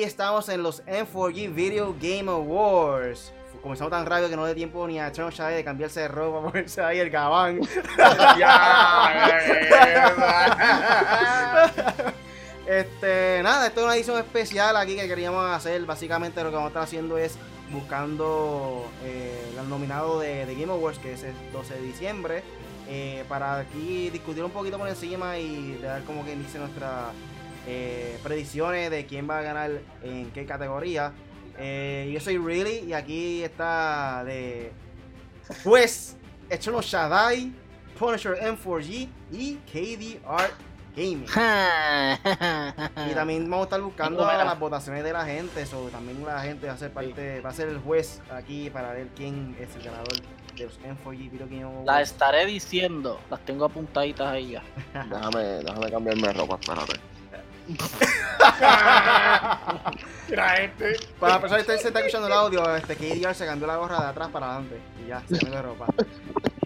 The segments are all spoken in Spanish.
aquí estamos en los M4G Video Game Awards. Comenzamos tan rápido que no dé tiempo ni a Chano Chávez de cambiarse de ropa, ponerse ahí el gabán. este, nada, esto es una edición especial aquí que queríamos hacer. Básicamente lo que vamos a estar haciendo es buscando eh, el nominado de, de, Game Awards, que es el 12 de diciembre, eh, para aquí discutir un poquito por encima y dar como que dice nuestras eh, predicciones de quién va a ganar en qué categoría. Eh, yo soy Really y aquí está de juez Eternal Shaddai, Punisher M4G y KDR Gaming. y también vamos a estar buscando las votaciones de la gente. So, también la gente va a ser parte, va a ser el juez aquí para ver quién es el ganador de los M4G Video Game Awards. Las estaré diciendo, las tengo apuntaditas ahí ya. déjame, déjame cambiarme de ropa, espérate. Para la persona que está escuchando el audio, este KDR se cambió la gorra de atrás para adelante y ya, se cambió de ropa.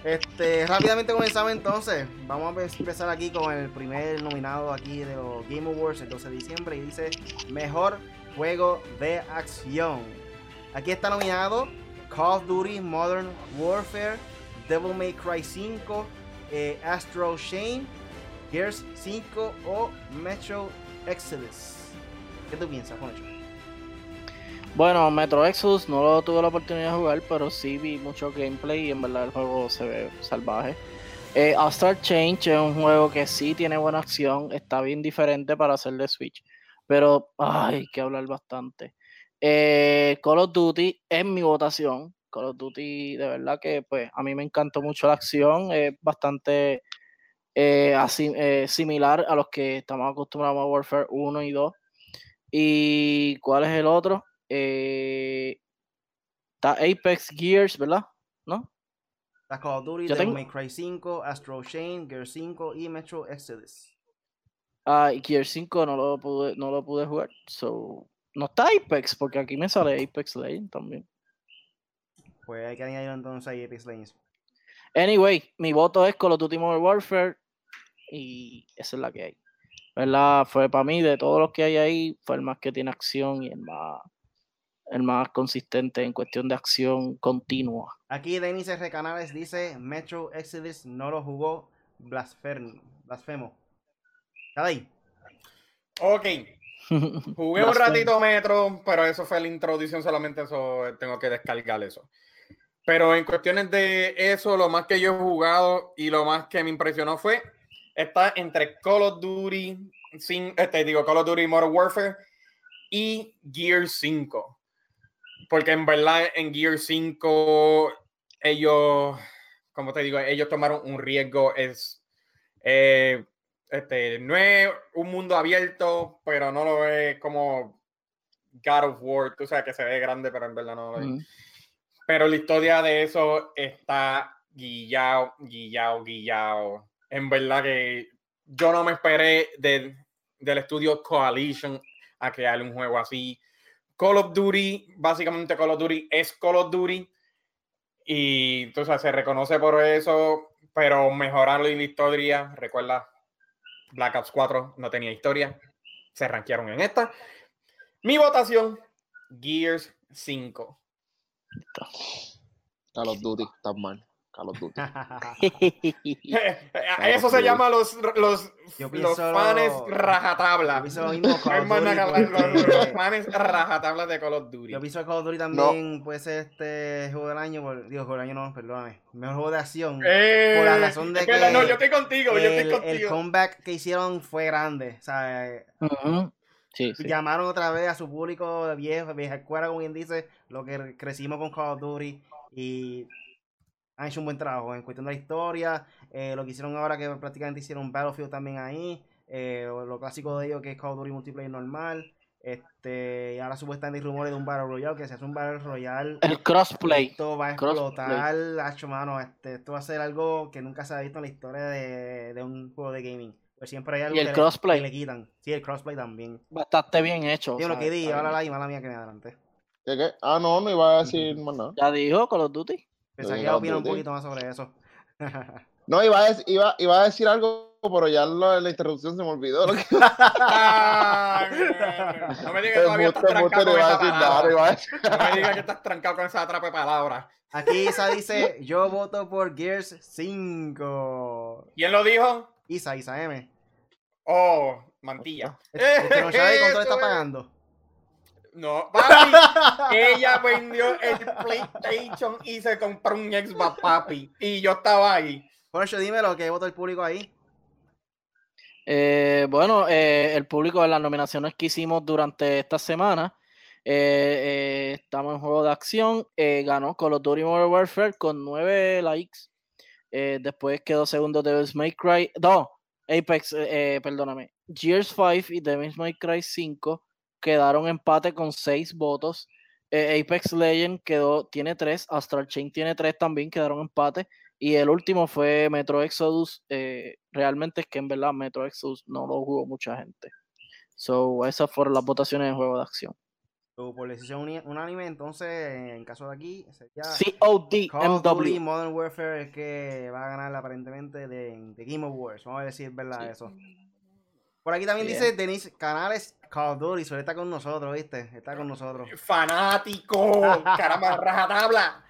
Este, rápidamente comenzamos entonces. Vamos a empezar aquí con el primer nominado aquí de los Game Awards el 12 de diciembre y dice Mejor Juego de Acción. Aquí está nominado Call of Duty Modern Warfare, Devil May Cry 5, eh, Astro Shane, Gears 5 o Metro Exodus. ¿Qué tú piensas eso? Bueno, Metro Exodus no lo tuve la oportunidad de jugar, pero sí vi mucho gameplay y en verdad el juego se ve salvaje. Eh, Change es un juego que sí tiene buena acción, está bien diferente para hacer de Switch, pero hay que hablar bastante. Eh, Call of Duty es mi votación. Call of Duty, de verdad que pues a mí me encantó mucho la acción, es bastante eh, así, eh, similar a los que estamos acostumbrados a Warfare 1 y 2. ¿Y cuál es el otro? Eh, está Apex Gears, ¿verdad? ¿No? Está Call of Duty, Devil May Cry 5, Astro Chain, Gears 5 y Metro Exodus. Ah, y Gears 5 no lo pude, no lo pude jugar. So, no está Apex, porque aquí me sale Apex Legends también. Pues hay que añadir entonces ahí Apex Legends. Anyway, mi voto es Call of Duty Modern Warfare y esa es la que hay. ¿Verdad? Fue para mí, de todos los que hay ahí, fue el más que tiene acción y el más, el más consistente en cuestión de acción continua. Aquí Denis R. Canales dice, Metro Exodus no lo jugó blasfemo. ¿Está ahí? Ok. Jugué un ratito Metro, pero eso fue la introducción solamente, eso tengo que descargar eso. Pero en cuestiones de eso, lo más que yo he jugado y lo más que me impresionó fue está entre Call of Duty, sin, este, digo, Call of Duty Modern Warfare y Gear 5. Porque en verdad en Gear 5 ellos, como te digo, ellos tomaron un riesgo. Es, eh, este, no es un mundo abierto, pero no lo es como God of War, tú sabes que se ve grande, pero en verdad no lo es. Pero la historia de eso está guillao, guillao, guillao en verdad que yo no me esperé del estudio Coalition a crear un juego así. Call of Duty, básicamente Call of Duty es Call of Duty y entonces se reconoce por eso, pero mejorarlo en la historia, recuerda, Black Ops 4 no tenía historia, se rankearon en esta. Mi votación, Gears 5. Call of Duty, está mal. Eso se llama los, los, los fans rajatabla. los, fans rajatabla de Call of Duty. Yo pienso que Call of Duty también puede ser este juego del año. digo, juego del año no, perdóname. Mejor juego de acción. Eh, por la razón de que. No, yo estoy contigo, el, yo estoy contigo. El comeback que hicieron fue grande. O sea, sí, llamaron otra vez a su público de vieja, vieja escuela, como bien dice, lo que crecimos con Call of Duty. Y han hecho un buen trabajo en cuestión de la historia. Eh, lo que hicieron ahora que prácticamente hicieron Battlefield también ahí. Eh, lo clásico de ellos que es Call of Duty multiplayer normal. Este, y ahora supuestamente hay rumores de un Battle Royale, que se hace un Battle Royale. El crossplay. Esto va a explotar, hacho, mano. Este, esto va a ser algo que nunca se ha visto en la historia de, de un juego de gaming. Pues siempre hay algo y el crossplay. Le, quitan. Sí, el crossplay también. Bastante bien hecho. Yo lo que di, ahora la mala mía que me adelante. ¿Qué, qué? Ah, no, no iba a decir más nada. Ya dijo Call of Duty. Pensaba que iba a opinar un poquito más sobre eso. no, iba a, decir, iba, iba a decir algo pero ya lo- la interrupción se me olvidó. Lo que... No me digas que todavía estás trancado con esa no palabra. me digas que estás trancado con esa atrape palabra. Aquí Isa dice, yo voto por Gears 5. ¿Quién lo dijo? Isa, Isa M. Oh, mantilla. Este este no sabe cuánto le está pagando. No, papi. Ella vendió el PlayStation y se compró un Xbox, papi. Y yo estaba ahí. Poncho, dime lo que votó el público ahí. Eh, bueno, eh, el público de las nominaciones que hicimos durante esta semana, eh, eh, estamos en juego de acción, eh, ganó Call of Duty Modern Warfare con 9 likes, eh, después quedó segundo Devil's May Cry, no, Apex, perdóname, Gears 5 y Devil's May Cry 5 quedaron empate con 6 votos, eh, Apex Legend quedó, tiene 3, Astral Chain tiene 3 también, quedaron empate, y el último fue Metro Exodus. eh, realmente es que en verdad Metro Exodus no lo jugó mucha gente. So, esas fueron las votaciones de juego de acción. So, por decisión unánime, entonces, en caso de aquí, sería COD MW. Modern Warfare es que va a ganar aparentemente de, de Game Awards. Vamos a decir verdad Sí. eso. Por aquí también Bien. dice Denise Canales Call of Duty, so, está con nosotros, ¿viste? Está con nosotros. Fanático. Caramba, rajatabla.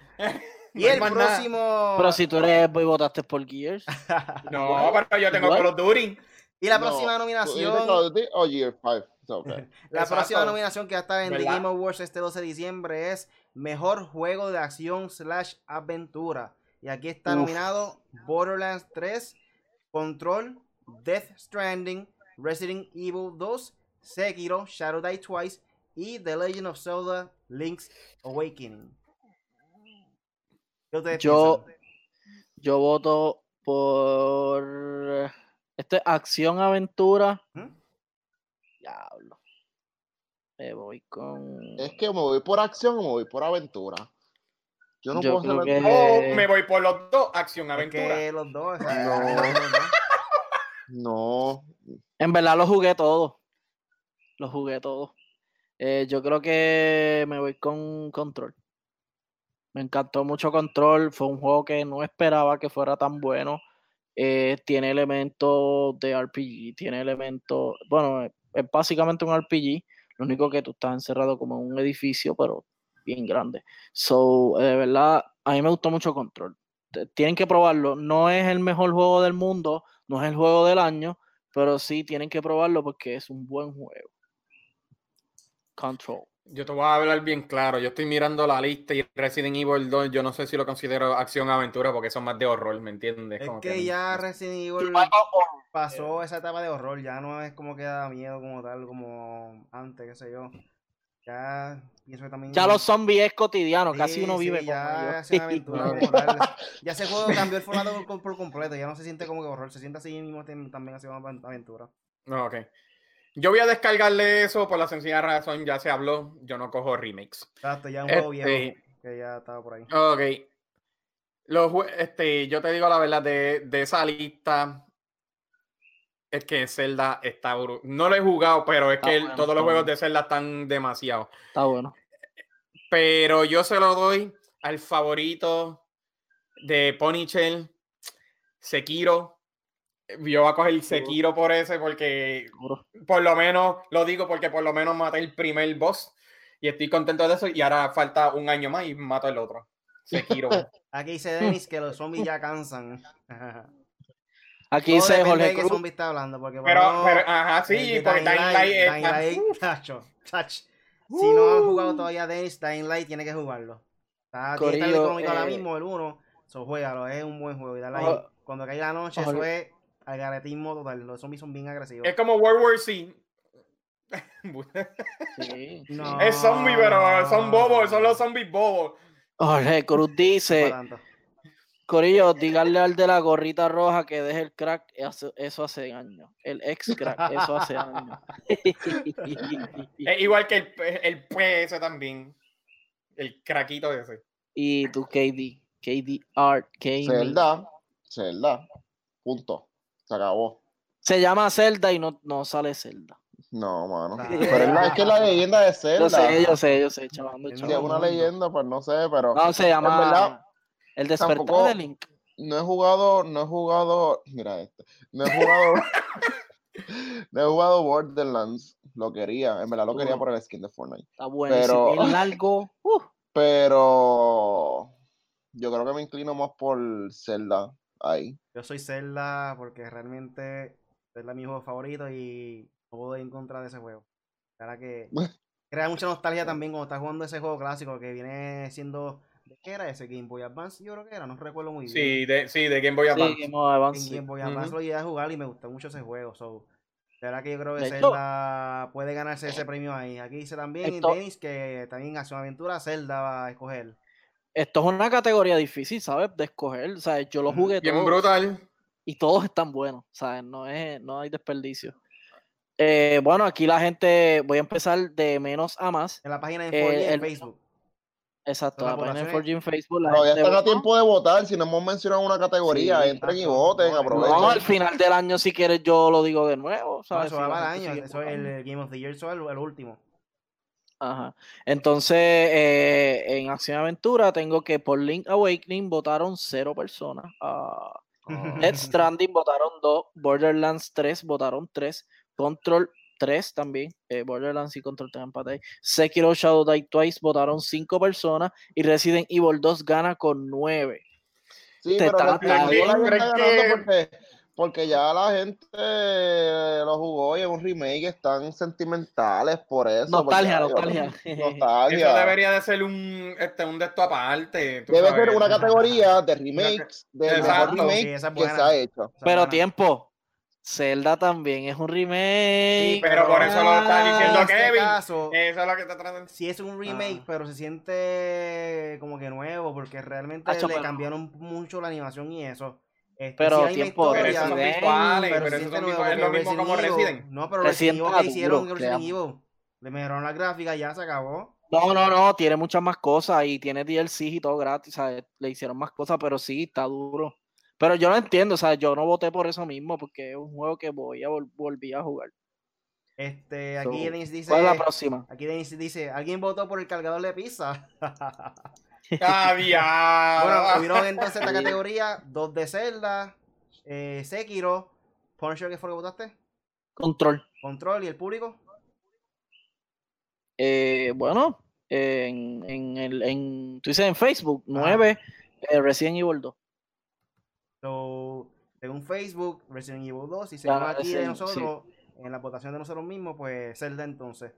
Y No el nada. próximo. Pero si tú eres y votaste por Gears. No, pero yo tengo. Call of Duty. Y la No, próxima ¿tú nominación. Call of Duty o Gear 5? It's okay. La Exacto. próxima nominación que va a estar en The ¿Verdad? Game Awards este 12 de diciembre es Mejor Juego de Acción slash Aventura. Y aquí está Uf. nominado Borderlands 3, Control, Death Stranding, Resident Evil 2, Sekiro, Shadow Die Twice y The Legend of Zelda Link's Awakening. ¿Qué ustedes Yo, piensan? yo voto por. Este, acción aventura. ¿Mm? Diablo. Me voy con. Es que me voy por acción o me voy por aventura. Yo no Yo puedo que- O Eh. me voy por los dos. Acción, Es aventura. que los dos. o sea, No. los dos. No. En verdad lo jugué todo. Lo jugué todo. Eh, yo creo que me voy con Control. Me encantó mucho Control. Fue un juego que no esperaba que fuera tan bueno. Eh, tiene elementos de RPG. Tiene elementos. Bueno, es básicamente un RPG. Lo único que tú estás encerrado como en un edificio, pero bien grande. So, de verdad, a mí me gustó mucho Control. Tienen que probarlo. No es el mejor juego del mundo. No es el juego del año pero sí tienen que probarlo porque es un buen juego. Control. Yo te voy a hablar bien claro. Yo estoy mirando la lista y Resident Evil 2, yo no sé si lo considero acción aventura porque son más de horror, ¿me entiendes? Es Como que ya Resident Evil pasó esa etapa de horror, ya no es como que da miedo como tal, como antes, qué sé yo. Ya pienso que también. Ya los zombies es cotidiano, casi uno sí, vive con ya ellos. es una aventura como tal. Ya ese juego cambió el formato por, por completo, ya no se siente como que horror, se siente así mismo también así como una aventura. No, ok. Yo voy a descargarle eso por la sencilla razón, ya se habló, yo no cojo remakes. Exacto, ya es un juego Este, viejo que ya estaba por ahí. Ok. Los, este, yo te digo la verdad, de, de esa lista, es que Zelda está No lo he jugado, pero es Está que el- bueno, todos los juegos bueno. de Zelda están demasiado. Está bueno. Pero yo se lo doy al favorito de Ponychel, Sekiro. Yo voy a coger Sekiro por ese porque por lo menos, lo digo porque por lo menos maté el primer boss y estoy contento de eso y ahora falta un año más y mato el otro. Sekiro. Aquí dice Dennis que los zombies ya cansan. Aquí Todo dice Jorge Cruz. zombie está hablando, porque por pero, pero, ajá, sí, porque Dying Light Dying Light, tacho, tach. Si no han jugado todavía Dennis, Dying Light tiene que jugarlo. Está, tiene que Corillo, económico ahora eh, mismo el 1. So, juégalo, es un buen juego. Y dale ahí. Ojo- Cuando caiga la noche, ojo- eso es algaretismo total. Los zombies son bien agresivos. es como World War C. Sí. No, es zombie, pero son bobos, son los no, zombies bobos. Jorge Cruz no dice, tanto. Corillo, díganle al de la gorrita roja que deje el crack, eso, eso hace años. El ex crack, eso hace años. Es igual que el, el PS también. El craquito ese. y tu KD, KD Art Gaming. Zelda. Zelda. Punto. Se acabó. Se llama Zelda y no, no sale Zelda. No, mano. Ah. Pero es, que es la leyenda de Zelda. Yo sé, yo sé, yo sé, chavando, Si es una leyenda, pues no sé, pero. No, se llama verdad, El despertar tampoco- de Link. no he jugado, no he jugado, mira esto, no he jugado, no he jugado Borderlands, lo quería, en verdad lo quería por el skin de Fortnite, Está bueno. Pero- Es largo. uh, pero yo creo que me inclino más por Zelda ahí. Yo soy Zelda porque realmente Zelda es mi juego favorito y no puedo ir en contra de ese juego. Cara que crea mucha nostalgia también cuando estás jugando ese juego clásico que viene siendo. ¿De qué era ese? Game Boy Advance, yo creo que era, no recuerdo muy bien. Sí, de, sí, de Game Boy sí, Advance. Game of Advance, En sí. Game Boy. Advance lo llegué a jugar y me gustó mucho ese juego. So, de verdad que yo creo que Zelda puede ganarse ese premio ahí. Aquí dice también Esto- Dennis que también Acción Aventura Zelda va a escoger. Esto es una categoría difícil, ¿sabes? De escoger. O sea, yo lo jugué Bien todos brutal. y todos están buenos. ¿Sabes? No, es, no hay desperdicio. Eh, bueno, aquí la gente, voy a empezar de menos a más. En la página de Eh, 4G en el- Facebook. Exacto, Las la página de votaciones- 4G en Facebook. La Todavía están a tiempo de votar, si no hemos mencionado una categoría, Sí, entren y voten, No, aprovechen. No, al final del año, si quieres, yo lo digo de nuevo. Eso va año. Eso es el Game of the Year, eso es el, el último. Ajá. Entonces, eh, en Acción Aventura tengo que por Link Awakening votaron cero personas. Death Stranding votaron dos. Borderlands 3 votaron tres. Control 3 también. eh, Borderlands y Control están empate ahí. Sekiro Shadow Die Twice votaron cinco personas. Y Resident Evil 2 gana con nueve. Sí, Te pero está- ganando que- porque, porque ya la gente lo jugó y es un remake, están sentimentales por eso. Nostalgia, nostalgia. nostalgia. Eso debería de ser un, este, un de esto aparte. Debe sabes. ser una categoría de remakes, de mejor Exacto. remake Sí, es que se ha hecho. Pero tiempo. Zelda también es un remake. Sí, pero por eso lo está diciendo en este Kevin. caso, Eso es lo que te tratan. si es un remake, Ah. pero se siente como que nuevo, porque realmente Hacho, le pero- cambiaron mucho la animación y eso. Este, Pero sí tiempo, Pero historia, son visuales, pero son nuevo, visuales. Es lo mismo como Resident Evil-. No, pero Resident Resident Evil está que hicieron Resident. Evil. Le mejoraron la gráfica, ya se acabó. No, no, no, tiene muchas más cosas y tiene DLC y todo gratis, ¿sabes? Le hicieron más cosas, pero sí, está duro. Pero yo no entiendo, o sea, yo no voté por eso mismo, porque es un juego que voy a vol- volví a jugar. Este, So, aquí Dennis dice, ¿Cuál es la próxima? aquí Dennis dice, ¿alguien votó por el cargador de pizza? ¡Ah, Bueno, hubieron entonces esta categoría, dos de Zelda, eh, Sekiro, Punisher, ¿qué fue lo que votaste? Control. Control y el público. Eh, bueno, en, en, el, en, tú dices en Facebook, Ajá. 9, eh, Resident Evil 2. So, según Facebook, Resident Evil 2, y Ah, según aquí de Resident- sí. nosotros, en la votación de nosotros mismos, pues Zelda entonces.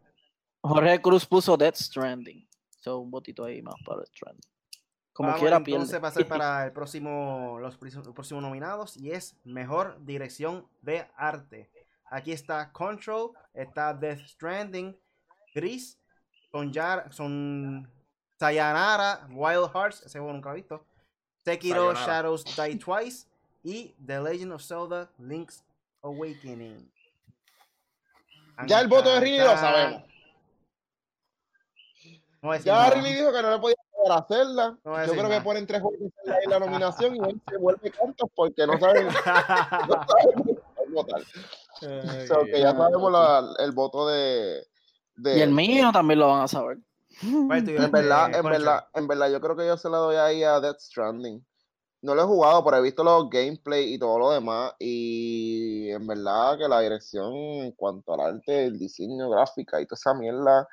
Jorge Cruz puso Death Stranding. So, un votito ahí más para Death Stranding. Como Vamos quiera, entonces pierde. pasar para el próximo, los, próximos nominados y es Mejor Dirección de Arte. Aquí está Control, está Death Stranding, Gris, son, Sayonara, Wild Hearts, ese juego nunca lo he visto, Sekiro Sayonara. Shadows Die Twice y The Legend of Zelda Link's Awakening. Ya el voto de Ridley lo sabemos. No Ya nada. Riley dijo que no le podía poder hacerla. No Yo creo nada. que ponen tres juegos en la nominación y él se vuelve cantos porque no saben, no saben votar. So, que ya sabemos la- el voto de, de Y el mío también lo van a saber. ¿Cuál es tuyo, En verdad, en verdad, en verdad, yo creo que yo se la doy ahí a Death Stranding. No lo he jugado, pero he visto los gameplay y todo lo demás. Y en verdad que la dirección en cuanto al arte, el diseño gráfica y toda esa mierda,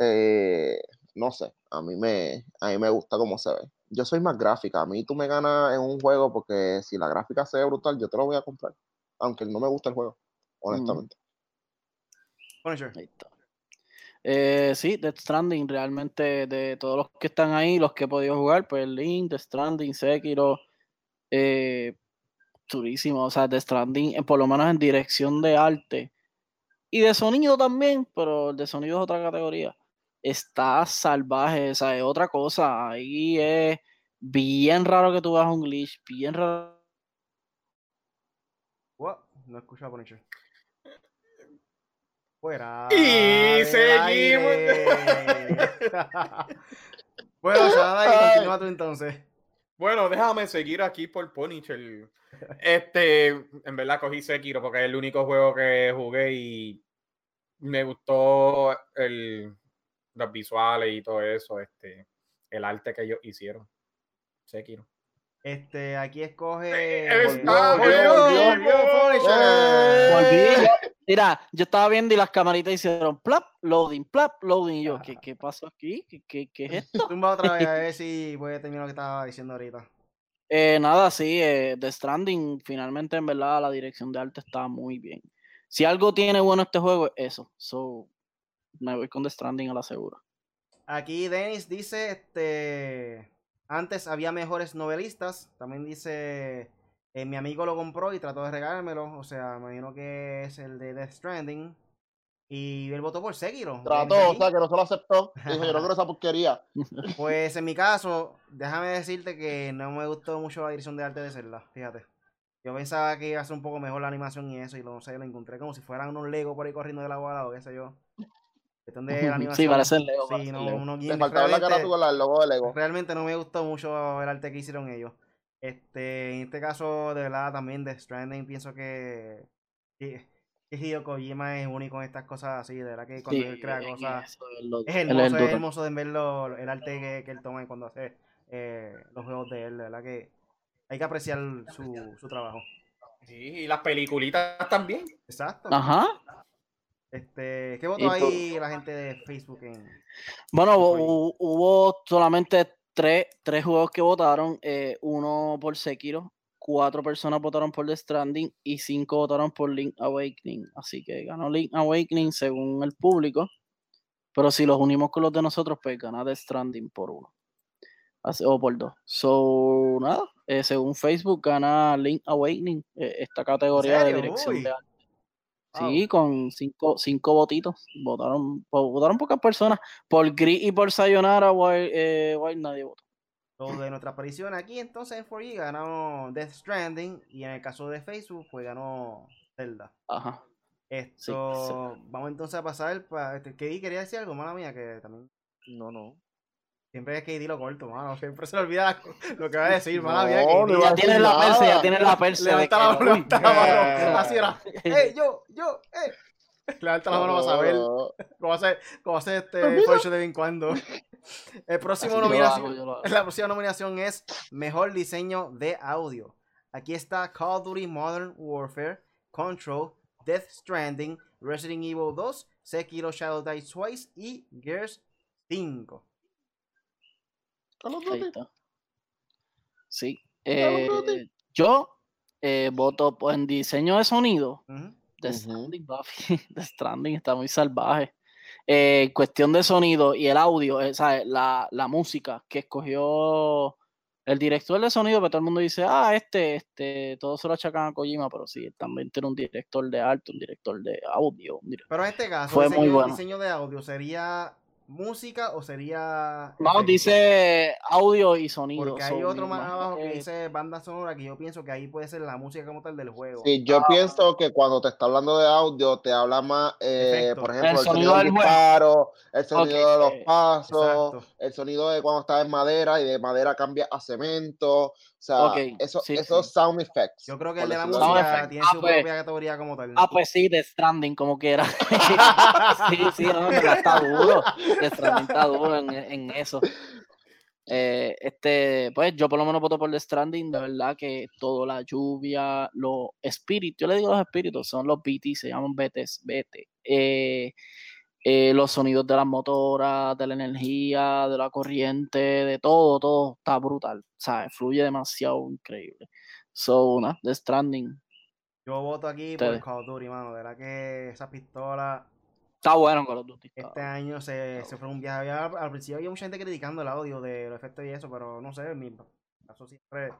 eh, no sé, a mí me, a mí me gusta cómo se ve. Yo soy más gráfica. A mí tú me ganas en un juego porque si la gráfica se ve brutal, yo te lo voy a comprar. Aunque no me gusta el juego, honestamente. Punisher. Ahí está. Eh, sí, Death Stranding, realmente de todos los que están ahí, los que he podido jugar, pues Link, Death Stranding, Sekiro, eh, durísimo, o sea, Death Stranding, eh, por lo menos en dirección de arte y de sonido también, pero el de sonido es otra categoría. Está salvaje, o sea, es otra cosa. Ahí es bien raro que tú veas un glitch, bien raro. What? No escucho a Punisher. Fuera. Y seguimos. bueno, Shadai, continúa tú entonces. Bueno, déjame seguir aquí por Punisher. Este, en verdad cogí Sekiro porque es el único juego que jugué y me gustó el, los visuales y todo eso, este, el arte que ellos hicieron. Sekiro. Este, aquí escoge. Está Volvió, volvió, volvió, volvió. Mira, yo estaba viendo y las camaritas hicieron plap, loading, plap, loading. Y yo, ¿qué, qué pasó aquí? ¿Qué, qué, qué es esto? Tumba otra vez a ver si puede terminar lo que estaba diciendo ahorita. Eh, nada, sí, eh, The Stranding, finalmente, en verdad, la dirección de arte está muy bien. Si algo tiene bueno este juego, es eso. So, me voy con The Stranding a la segura. Aquí Dennis dice, este, antes había mejores novelistas. También dice, eh, mi amigo lo compró y trató de regalármelo. O sea, me imagino que es el de Death Stranding. Y él votó por Sekiro. Trató, o sea, que no se lo aceptó. Dijo, yo no quiero esa porquería. Pues en mi caso, déjame decirte que no me gustó mucho la dirección de arte de Zelda, fíjate. Yo pensaba que iba a ser un poco mejor la animación y eso, y lo, no sé, lo encontré como si fueran unos Lego por ahí corriendo de la bola o qué sé yo. De la animación. Sí, parece el Lego. Sí, no, Lego. unos Le gimmicks. faltaba la carátula, el logo de Lego. realmente no me gustó mucho el arte que hicieron ellos. Este, en este caso, de verdad, también de Stranding, pienso que, que, que Hideo Kojima es único en estas cosas así, de verdad que cuando Sí, él crea cosas... lo- Es hermoso, el es hermoso de verlo, el arte que, que él toma cuando hace eh, los juegos de él, de verdad que hay que apreciar su, su trabajo. Sí, y las peliculitas también. Exacto. Ajá. Este, ¿qué votó ahí la gente de Facebook en Bueno, hubo solamente tres, tres juegos que votaron, eh, uno por Sekiro, cuatro personas votaron por The Stranding y cinco votaron por Link Awakening. Así que ganó Link Awakening según el público, pero si los unimos con los de nosotros, pues gana The Stranding por uno. Así- o por dos. So, nada, eh, según Facebook gana Link Awakening, eh, esta categoría de dirección de arte. Wow. Sí, con cinco, cinco votitos. Votaron, po- votaron pocas personas. Por Gris y por Sayonara, Wild, eh, Wild nadie votó. Los de nuestra aparición aquí entonces en 4G ganó Death Stranding y en el caso de Facebook pues ganó Zelda. Ajá. Esto, vamos entonces a pasar para este, KD quería decir algo, mala mía, que también No, no. Siempre es KD lo corto, mano, siempre se le olvida lo que va a decir, mala No, mía. no KD. iba a Ya tienes la perse, ya tienes la perse. Levanta la mano, levanta la mano. Así era. ¡Eh, yo, yo, eh! Levanta la mano para saber cómo hace, cómo hace este Pues. Porsche de vez en cuando. El próximo nominación, hago, yo lo hago. la próxima nominación es Mejor Diseño de Audio. Aquí está Call of Duty Modern Warfare, Control, Death Stranding, Resident Evil 2, Sekiro Shadow Die Twice y Gears 5. Call of Ahí Duty. está. Sí. Call of Duty. eh, yo eh, voto por- en diseño de sonido. Ujú. The. Stranding, papi. The Stranding está muy salvaje. Eh, cuestión de sonido y el audio, eh, ¿sabes? La, la música que escogió el director de sonido, pero todo el mundo dice, ah, este, este, todo se lo achacan a Kojima, pero sí, él también tiene un director de arte, un director de audio. un Pero en este caso, Fue diseño, muy bueno. diseño de audio sería música o sería. Efectos? dice audio y sonido. Porque hay otro más abajo que dice banda sonora que yo pienso que ahí puede ser la música como tal del juego. Sí, yo pienso que cuando te está hablando de audio, te habla más, eh, por ejemplo, El el, sonido sonido del disparo, el sonido de los Ok, pasos, Exacto. el sonido de cuando está en madera y de madera cambia a cemento. O sea, Ok, eso- sí, esos sí. sound effects. Yo creo que así. música effect. tiene Ah, su pues. propia categoría como tal. Ah, pues sí, The Stranding, como quiera. sí, sí, no, verdad está duro. The Stranding está duro en, en eso. Eh, este, pues yo por lo menos voto por The Stranding, de verdad que todo, la lluvia, los espíritus, yo le digo los espíritus, son los BT, se llaman BTs, BT. Eh, eh, los sonidos de las motoras, de la energía, de la corriente, de todo, todo está brutal, ¿sabes? Fluye demasiado increíble. So, nah, The Stranding, Yo voto aquí por. Call of Duty, mano. De verdad que esa pistola está bueno con los Duty. este año se, se fue un viaje. Había- al principio había mucha gente criticando el audio de los efectos y eso, pero no sé, mi caso siempre.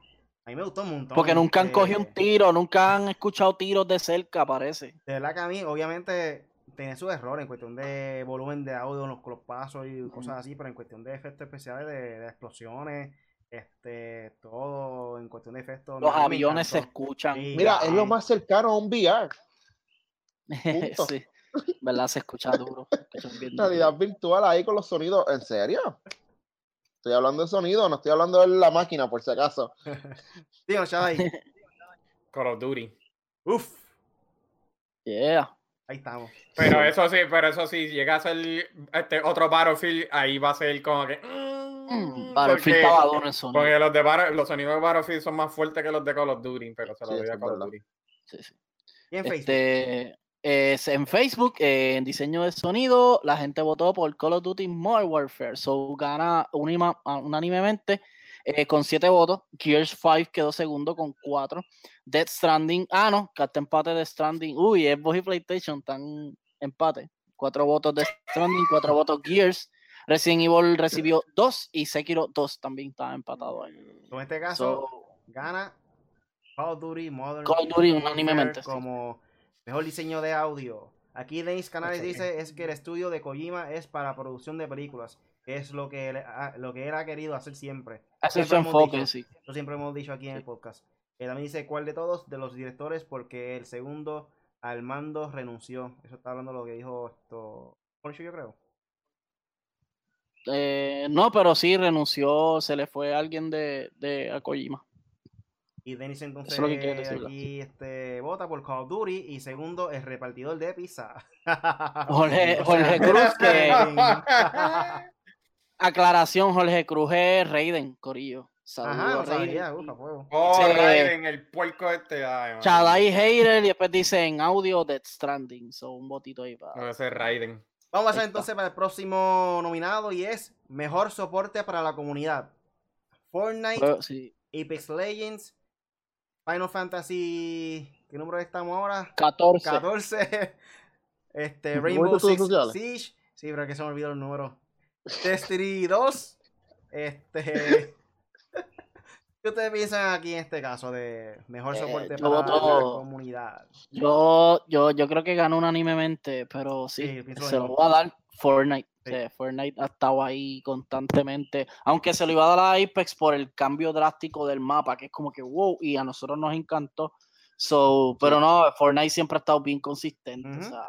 A mí me gustó un montón. Porque nunca han este, cogido un tiro, nunca han escuchado tiros de cerca, parece. De verdad que a mí, obviamente, tenía sus errores en cuestión de volumen de audio, los, los pasos y cosas así, pero en cuestión de efectos especiales, de, de explosiones, este, todo, en cuestión de efectos. Los aviones se escuchan. Sí. Mira, es lo más cercano a un VR, sí, ¿verdad? Se escucha duro. realidad virtual ahí con los sonidos. ¿En serio? Estoy hablando de sonido, no estoy hablando de la máquina, por si acaso. Digo, Shadai. Call of Duty. Uf, Yeah. Ahí estamos. Pero eso sí, pero eso sí, llega a ser este otro Battlefield, ahí va a ser como que. mm, Mm, Battlefield estaba duro en sonido. Porque los, de Bar- los sonidos de Battlefield son más fuertes que los de Call of Duty, pero se Sí, lo doy a Call of. Duty. Sí, sí. Y en Facebook. Este, es en Facebook, eh, en diseño de sonido, la gente votó por Call of Duty Modern Warfare. So gana unima- unánimemente eh, con 7 votos. Gears 5 quedó segundo con 4. Dead Stranding, ah, no, está empate de Stranding. Uy, Xbox y PlayStation están empate. 4 votos de Stranding, 4 votos Gears. Resident Evil recibió 2 y Sekiro 2 también está empatado ahí. En este caso, So, gana Call of Duty Modern Call of Duty unánimemente, sí. como mejor diseño de audio. Aquí Denis Canales dice es que el estudio de Kojima es para producción de películas, es lo que él, ha- lo que él ha querido hacer siempre. es su enfoque, dicho. sí. Lo siempre hemos dicho aquí en el podcast. Eh, también dice cuál de todos de los directores porque el segundo al mando renunció. Eso está hablando de lo que dijo esto. Poncho, yo creo. Eh, no, pero sí renunció, se le fue alguien de, de a Kojima. Y Denis entonces es lo que quiere decir, aquí este, vota por Call of Duty y segundo el repartidor de pizza. Jorge, Jorge Cruz, que aclaración, Jorge Cruz es Raiden, Corillo. Saludos no a Raiden. sabía, ufa, fuego. Oh, Sí. Raiden, el puerco este. Ay. Chadai Hater y después dice en audio Death Stranding. So un votito ahí para. Debe ser Raiden. Vamos a hacer entonces para el próximo nominado y es Mejor Soporte para la Comunidad. Fortnite, Pero, sí, Apex Legends, Final Fantasy. ¿Qué número estamos ahora? 14. 14. Este, ¿No Rainbow Six? Siege. Sí, pero es que se me olvidó el número. Destiny 2. Este. ¿Qué ustedes piensan aquí en este caso de mejor Eh, soporte yo para la comunidad? Yo, yo, yo creo que ganó unánimemente, pero sí, se lo voy a dar Fortnite. Sí. Sea, Fortnite ha estado ahí constantemente, aunque se lo iba a dar a Apex por el cambio drástico del mapa, que es como que wow, y a nosotros nos encantó. So, pero no, Fortnite siempre ha estado bien consistente. o sea,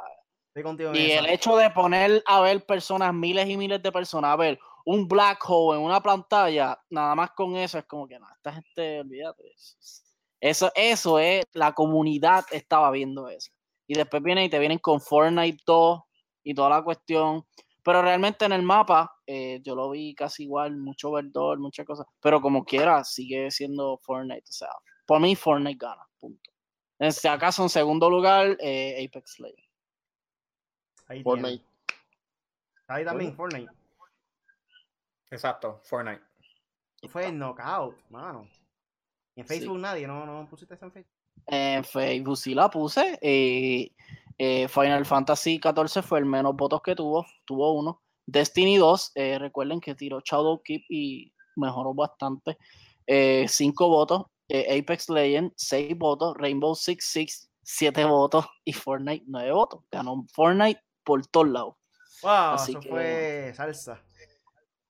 contigo y el hecho de poner a ver personas, miles y miles de personas, a ver un black hole en una pantalla, nada más con eso es como que no, esta gente, olvídate. Eso, eso es, la comunidad estaba viendo eso. Y después vienen y te vienen con Fortnite 2 y toda la cuestión. Pero realmente en el mapa, eh, yo lo vi casi igual, mucho verdor, muchas cosas. Pero como quiera, sigue siendo Fortnite. O sea, por mí Fortnite gana, punto. En si acaso en segundo lugar, eh, Apex Legends. Ahí tiene. Fortnite. Ahí también, Fortnite. Exacto, Fortnite. Fue el knockout, mano. Y en Facebook nadie, ¿no, no pusiste eso en Facebook? En Facebook sí la puse. eh, eh, Final Fantasy XIV fue el menos votos que tuvo, tuvo uno. Destiny 2, eh, recuerden que tiró Shadow Keep y mejoró bastante. eh, cinco votos. eh, Apex Legends, 6 votos. Rainbow Six Six, 7 votos. Y Fortnite, 9 votos. Ganó Fortnite por todos lados. Wow, Así eso que- fue salsa.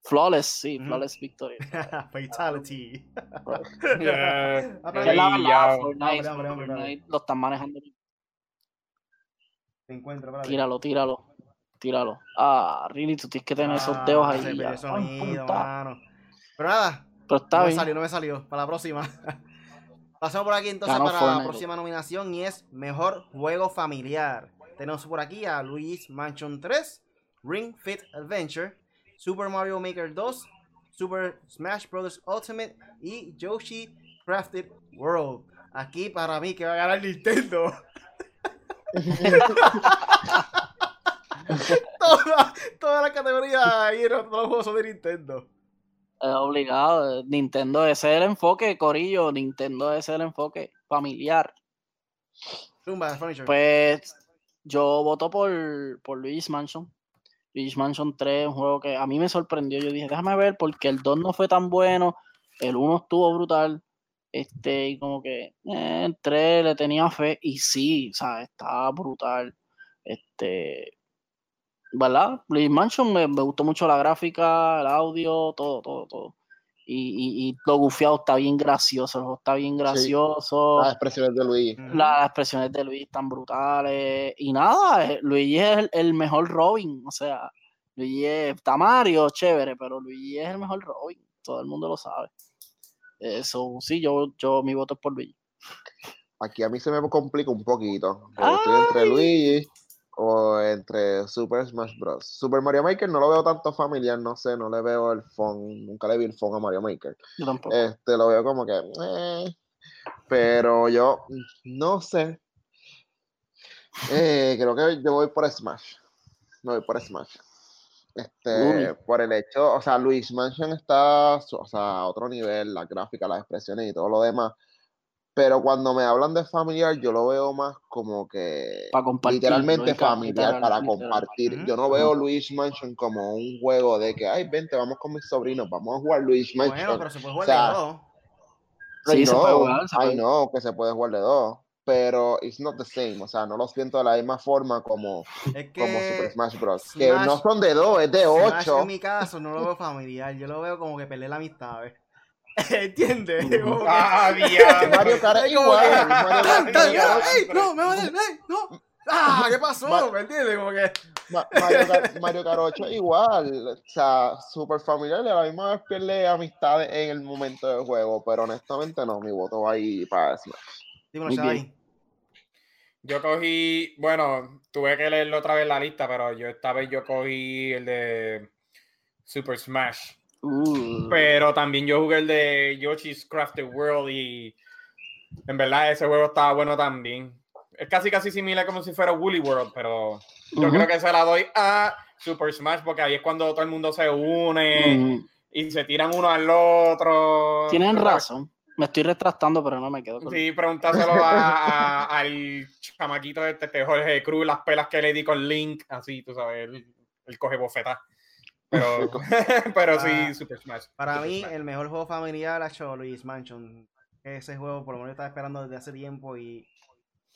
Flawless, sí, Ujú. flawless victory. Fatality. Lo están manejando. Te encuentro. Tíralo, tíralo, tíralo. Ah, really, tú tienes que tener esos dedos Ah, ahí. ya. sonido. Pero nada, Pero está no me bien. salió, no me salió. Para la próxima. Pasamos por aquí entonces Ganó para la próxima nominación y es Mejor Juego Familiar. Tenemos por aquí a Luis Mansion 3, Ring Fit Adventure, Super Mario Maker 2, Super Smash Bros. Ultimate y Yoshi Crafted World. Aquí para mí que va a ganar Nintendo. toda, toda la categoría ahí en todos los juegos son de Nintendo. Es obligado. Nintendo, es el enfoque, Corillo. Nintendo, es el enfoque familiar. Zumba, Furniture. Pues yo voto por, por Luis Mansion. Luis Mansion 3, un juego que a mí me sorprendió. Yo dije, déjame ver, porque el 2 no fue tan bueno. El 1 estuvo brutal. Este, y como que eh, el 3 le tenía fe. Y sí, o sea, estaba brutal. Este, ¿verdad? Luis Mansion me, me gustó mucho la gráfica, el audio, todo, todo, todo. Y, y, y lo gufiado está bien gracioso, el juego está bien gracioso. Las expresiones de Luigi. Las expresiones de Luis están brutales. Y nada, eh, Luigi es el, el mejor Robin. O sea, Luigi es, está Mario, chévere, pero Luigi es el mejor Robin. Todo el mundo lo sabe. Eso, sí, yo, yo mi voto es por Luigi. Aquí a mí se me complica un poquito. Estoy entre. Luigi o entre Super Smash Bros. Super Mario Maker no lo veo tanto familiar, no sé, no le veo el phone, nunca le vi el phone a Mario Maker. Yo tampoco. Este, lo veo como que, eh, pero yo no sé. Eh, creo que yo voy por Smash. No voy por Smash. Este, Uy. por el hecho, o sea, Luis Mansion está, o sea, a otro nivel, la gráfica, las expresiones y todo lo demás. Pero cuando me hablan de familiar, yo lo veo más como que Para compartir. literalmente familiar literal- para literal. compartir. Yo no veo Luis Mansion como un juego de que, ay, vente, vamos con mis sobrinos, vamos a jugar Luis Mansion. Bueno, pero se puede jugar O sea, de dos. Sí, se puede know, jugar, se I puede. know que se puede jugar de dos, pero it's not the same, o sea, no lo siento de la misma forma como, Es que como Super Smash Bros. Que no son de dos, es de Smash ocho. en mi caso no lo veo familiar, yo lo veo como que peleé la amistad, ¿ves? ¿Entiendes? Ah, diablo. Mario Kart igual. ¡Ey! ¡No! ¡Me va a dar! ¡Ey! ¡No! ¡Ah! ¿Qué pasó? Ma- ¿Me entiendes? Como que. Ma- Mario Kart, Mario Kart 8 igual, o sea, super familiar y a la misma vez pierde amistades en el momento del juego, pero honestamente no, mi voto va ahí para Smash. Dímelo, Shai. Yo cogí, bueno, tuve que leerlo otra vez la lista, pero yo esta vez yo cogí el de Super Smash. Uh, Pero también yo jugué el de Yoshi's Crafted World y en verdad ese juego estaba bueno también. Es casi casi similar como si fuera Woolly World, pero yo creo que se la doy a Super Smash porque ahí es cuando todo el mundo se une y se tiran uno al otro. Tienen razón. Me estoy retractando, pero no me quedo con Sí, pregúntaselo a, a- al chamaquito de este, este Jorge Cruz, las pelas que le di con Link, así, tú sabes, él, él coge bofeta. Pero, pero sí, Super Smash. Para Super mí, Smash. el mejor juego familiar ha hecho Luis Mansion. Ese juego, por lo menos, estaba esperando desde hace tiempo y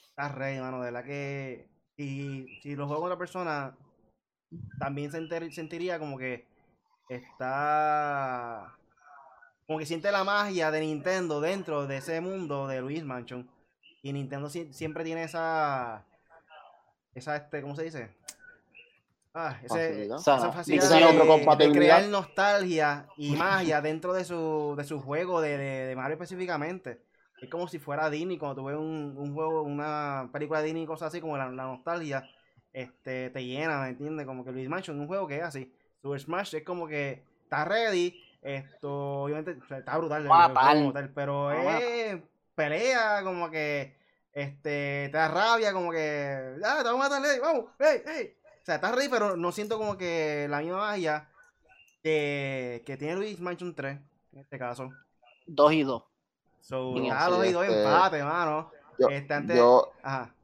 está rey, mano. De verdad que. Y si lo juego con otra persona, también se enter- sentiría como que está. Como que siente la magia de Nintendo dentro de ese mundo de Luis Mansion. Y Nintendo sie- siempre tiene esa. Esa, este, ¿cómo se dice? Ah, ese, Facilidad. Esa facilidad de, de crear nostalgia y magia dentro de su, de su juego de, de, de Mario específicamente. Es como si fuera Disney, cuando tú ves un, un juego, una película de Disney y cosas así, como la, la nostalgia, este, te llena, ¿me entiendes? Como que Luis Mansion es un juego que es así. Super Smash es como que está ready, esto, obviamente, o sea, está brutal, el Va a juego matar. como tal, pero Va a es pelea, como que, este, te da rabia, como que, ah, te vamos a matar, ey, vamos, hey, hey. O sea, está ready, pero no siento como que la misma magia que, que tiene Luis Mansion 3, en este caso. dos y dos. So, Sí, ah, dos y dos este, empate, mano. Yo, Este, antes- yo, Ajá.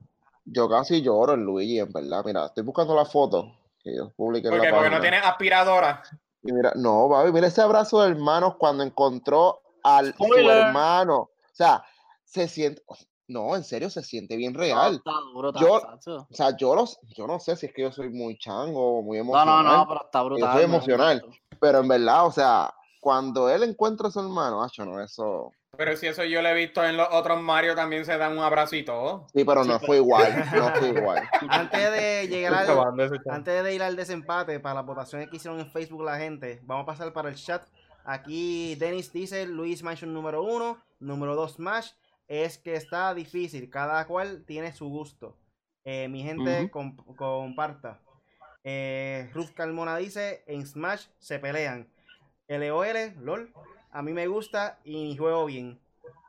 yo casi lloro en Luigi, en verdad. Mira, estoy buscando la foto que yo publiqué en ¿Por la qué? Porque página. no tiene aspiradora. Y mira, no, baby, mira ese abrazo de hermanos cuando encontró al su hermano. O sea, se siente, no, en serio, se siente bien real. Está duro, está Yo-. O sea, yo, los, yo no sé si es que yo soy muy chango o muy No, emocional, no, no, pero está brutal. soy me emocional. pero en verdad, o sea, cuando él encuentra a su hermano, acho, no, eso, Pero si eso yo lo he visto en los otros Mario, también se dan un abrazo y todo. sí, pero Sí, no pero- fue igual, no fue igual. Antes de llegar al. Antes de ir al desempate, para las votaciones que hicieron en Facebook la gente, vamos a pasar para el chat. Aquí Dennis dice Luis Mansion número uno, número dos Smash. Es que está difícil, cada cual tiene su gusto. Eh, mi gente comparta. Eh, Ruth Carmona dice, en Smash se pelean. LOL, LOL, a mí me gusta y juego bien.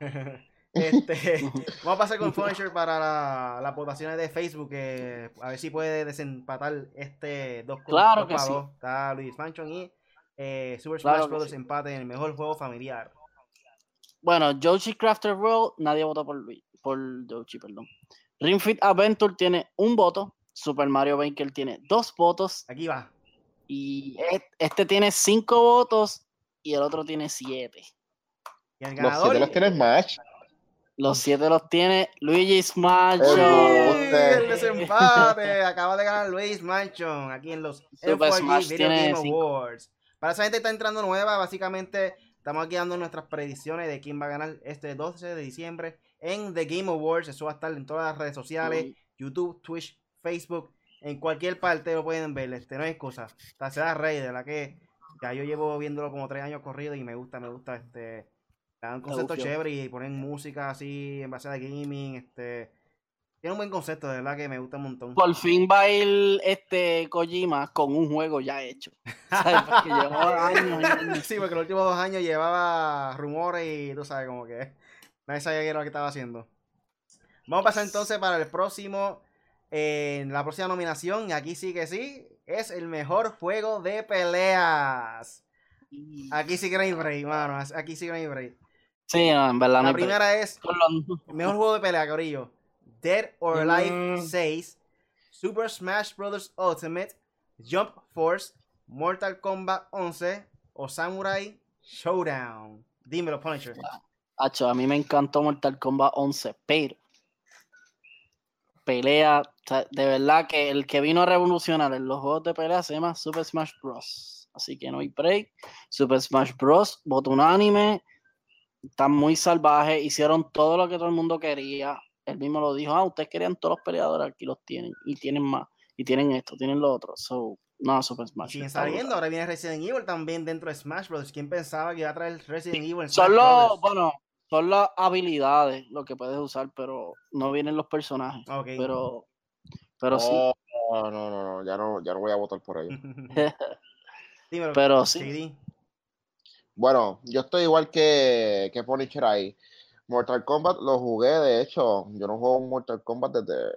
este, Vamos a pasar con Punisher para la- las votaciones de Facebook. a ver si puede desempatar este dos con- Claro dos que para sí. Está Luis Mansion y eh, Super Smash sí. empate en el mejor juego familiar. Bueno, Yoshi Crafter World, nadie votó por Luis, por Yoshi, perdón. Ring Fit Adventure tiene un voto. Super Mario Maker tiene dos votos. Aquí va. Y e- este tiene cinco votos y el otro tiene siete. Y el Los ganador. siete los tiene Smash. Los siete los tiene Luigi Smash. El ¡Uy! usted. El desempate. Acaba de ganar Luis Mansion aquí en los Super F4G Smash tiene Game cinco. Awards. Para esa gente que está entrando nueva, básicamente estamos aquí dando nuestras predicciones de quién va a ganar este 12 de diciembre en The Game Awards. Eso va a estar en todas las redes sociales. YouTube, Twitch, Facebook, en cualquier parte lo pueden ver, este, no hay excusa. Está se da rey, de la que ya yo llevo viéndolo como tres años corrido y me gusta, me gusta este. Dan concepto gufió. chévere y ponen música así en base a gaming, este. Tiene un buen concepto, de verdad que me gusta un montón. Por fin va a ir este Kojima con un juego ya hecho. ¿Sabes? Porque años años. Sí, porque los últimos dos años llevaba rumores y tú sabes, como que nadie sabía qué era lo que estaba haciendo. Vamos a pasar entonces para el próximo, en la próxima nominación, aquí sí que sí, es el mejor juego de peleas. Aquí sí que no hay break, mano, aquí sí que no hay break. Sí, en verdad no La primera es el mejor juego de pelea, Corillo. Dead or Alive Mm. 6, Super Smash Bros. Ultimate, Jump Force, Mortal Kombat 11 o Samurai Showdown. Dímelo, Punisher. Hacho, a mí me encantó Mortal Kombat 11, pero pelea, de verdad que el que vino a revolucionar en los juegos de pelea se llama Super Smash Bros. Así que no hay break. Super Smash Bros. Voto unánime. Están muy salvajes. Hicieron todo lo que todo el mundo quería. Él mismo lo dijo. Ah, ustedes querían todos los peleadores. Aquí los tienen. Y tienen más. Y tienen esto, tienen lo otro. So, no, Super Smash. Siguen está saliendo, ahora viene Resident Evil también dentro de Smash Bros. ¿Quién pensaba que iba a traer Resident Evil Son los, bueno, son las habilidades lo que puedes usar, pero no vienen los personajes. Ok. Pero, pero sí, Oh, no, no, no, no, ya no, ya no voy a votar por ellos. Pero sí. JD. Bueno, yo estoy igual que, que Punisher ahí. Mortal Kombat lo jugué, de hecho, yo no juego Mortal Kombat desde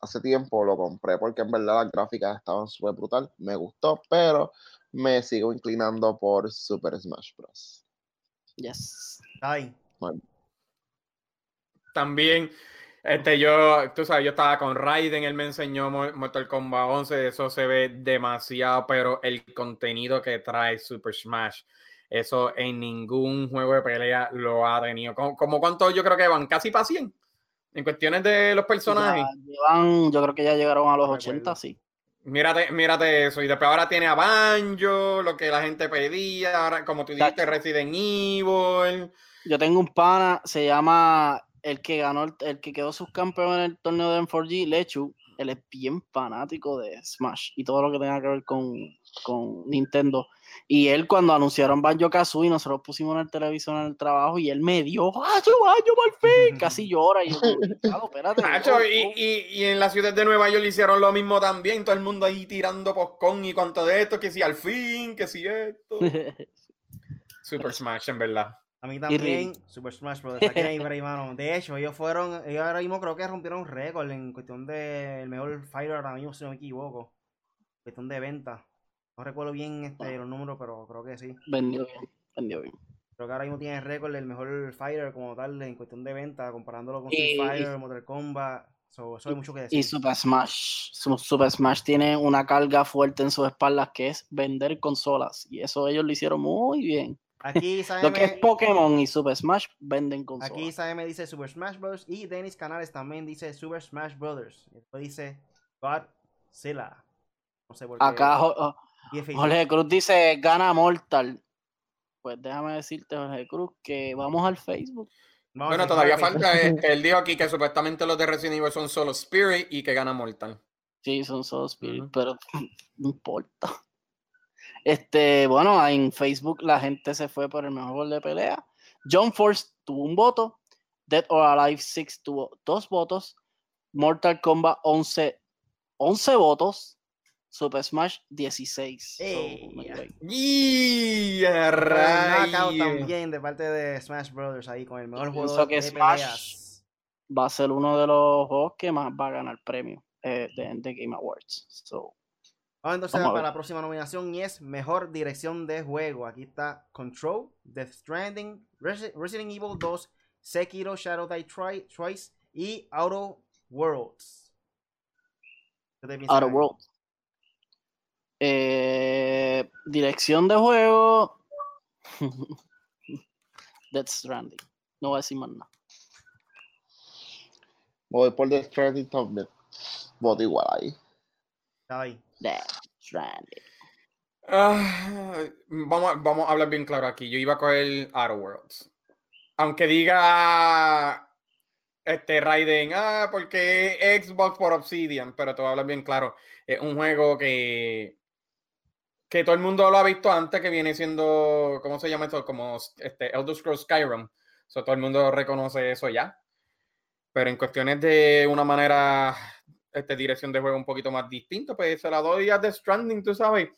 hace tiempo, lo compré porque en verdad las gráficas estaban súper brutal, me gustó, pero me sigo inclinando por Super Smash Bros. Yes. Ay, También, este, yo, tú sabes, yo estaba con Raiden, él me enseñó Mo- Mortal Kombat 11, eso se ve demasiado, pero el contenido que trae Super Smash, eso en ningún juego de pelea lo ha tenido. ¿Como, como cuánto yo creo que van? Casi para 100 en cuestiones de los personajes. Ya llevan, yo creo que ya llegaron a los No 80, recuerdo. sí. Mírate, mírate eso. Y después ahora tiene a Banjo, lo que la gente pedía. Ahora, como tú dijiste. Resident Evil. Yo tengo un pana, se llama el que ganó, el, el que quedó subcampeón en el torneo de M4G, Lechu. Él es bien fanático de Smash y todo lo que tenga que ver con, con Nintendo. Y él, cuando anunciaron Banjo Kazooie, nosotros pusimos en el televisor en el trabajo y él me dio, ¡Banjo, Banjo, por fin! Casi llora. Y yo, como, "Claro, espérate. Nacho, y, oh". y- y en la ciudad de Nueva York le hicieron lo mismo también. Todo el mundo ahí tirando popcorn y cuanto de esto, que si al fin, que si esto. Super Smash, en verdad. a mí también, Super Smash Bros. Break, mano. De hecho, ellos fueron, ellos ahora mismo creo que rompieron un récord en cuestión de el mejor fighter ahora mismo, si no me equivoco. Cuestión de venta. No recuerdo bien este, los números, pero creo que sí. vendió bien, vendió bien. Creo que ahora mismo tiene el récord del mejor fighter como tal en cuestión de venta, comparándolo con Y- Street y- Fighter, Mortal Kombat. So, eso hay mucho que Y decir. Super Smash, su- Super Smash tiene una carga fuerte en sus espaldas que es vender consolas. Y eso ellos lo hicieron muy bien. Aquí Lo que es Pokémon y Super Smash venden consolas. aquí Saeme dice Super Smash Bros. Y Dennis Canales también dice Super Smash Brothers. Y después dice Godzilla. No sé por qué. Acá Jorge Cruz dice gana Mortal. Pues déjame decirte, Jorge Cruz, que vamos al Facebook. Vamos Bueno, a todavía falta. este, él dijo aquí que supuestamente los de Resident Evil son solo Spirit y que gana Mortal. Sí, son solo Spirit, pero no importa. Este, bueno, en Facebook la gente se fue por el mejor gol de pelea. John Force tuvo un voto. Dead or Alive 6 tuvo dos votos. Mortal Kombat 11, 11 votos. Super Smash 16. So, Ey, no hay ya. break. ¡Y knockout rayos! también de parte de Smash Brothers ahí con el mejor Yo juego de que Smash- peleas. Va a ser uno de los juegos que más va a ganar premio eh, de, de Game Awards. So, Vamos entonces Vamos a para la próxima nominación y es Mejor Dirección de Juego. Aquí está Control, Death Stranding, Resi- Resident Evil 2, Sekiro Shadow Die Tri- Twice y Outer Worlds. ¿Qué te piensas Outer ahí? Eh, dirección de juego. Death Stranding. No voy a decir más nada. Voy por The Stranding también. Voto igual ahí. Ahí. Death Stranding. Ah, vamos, a- vamos a hablar bien claro aquí. Yo iba a coger Outer Worlds. Aunque diga este Raiden, ah, porque Xbox por Obsidian, pero te voy a hablar bien claro. Es un juego que, que todo el mundo lo ha visto antes, que viene siendo, ¿cómo se llama esto? Como este, Elder Scrolls Skyrim. So, todo el mundo reconoce eso ya. pero en cuestiones de una manera, este, dirección de juego un poquito más distinto, pues se la doy a The Stranding, tú sabes,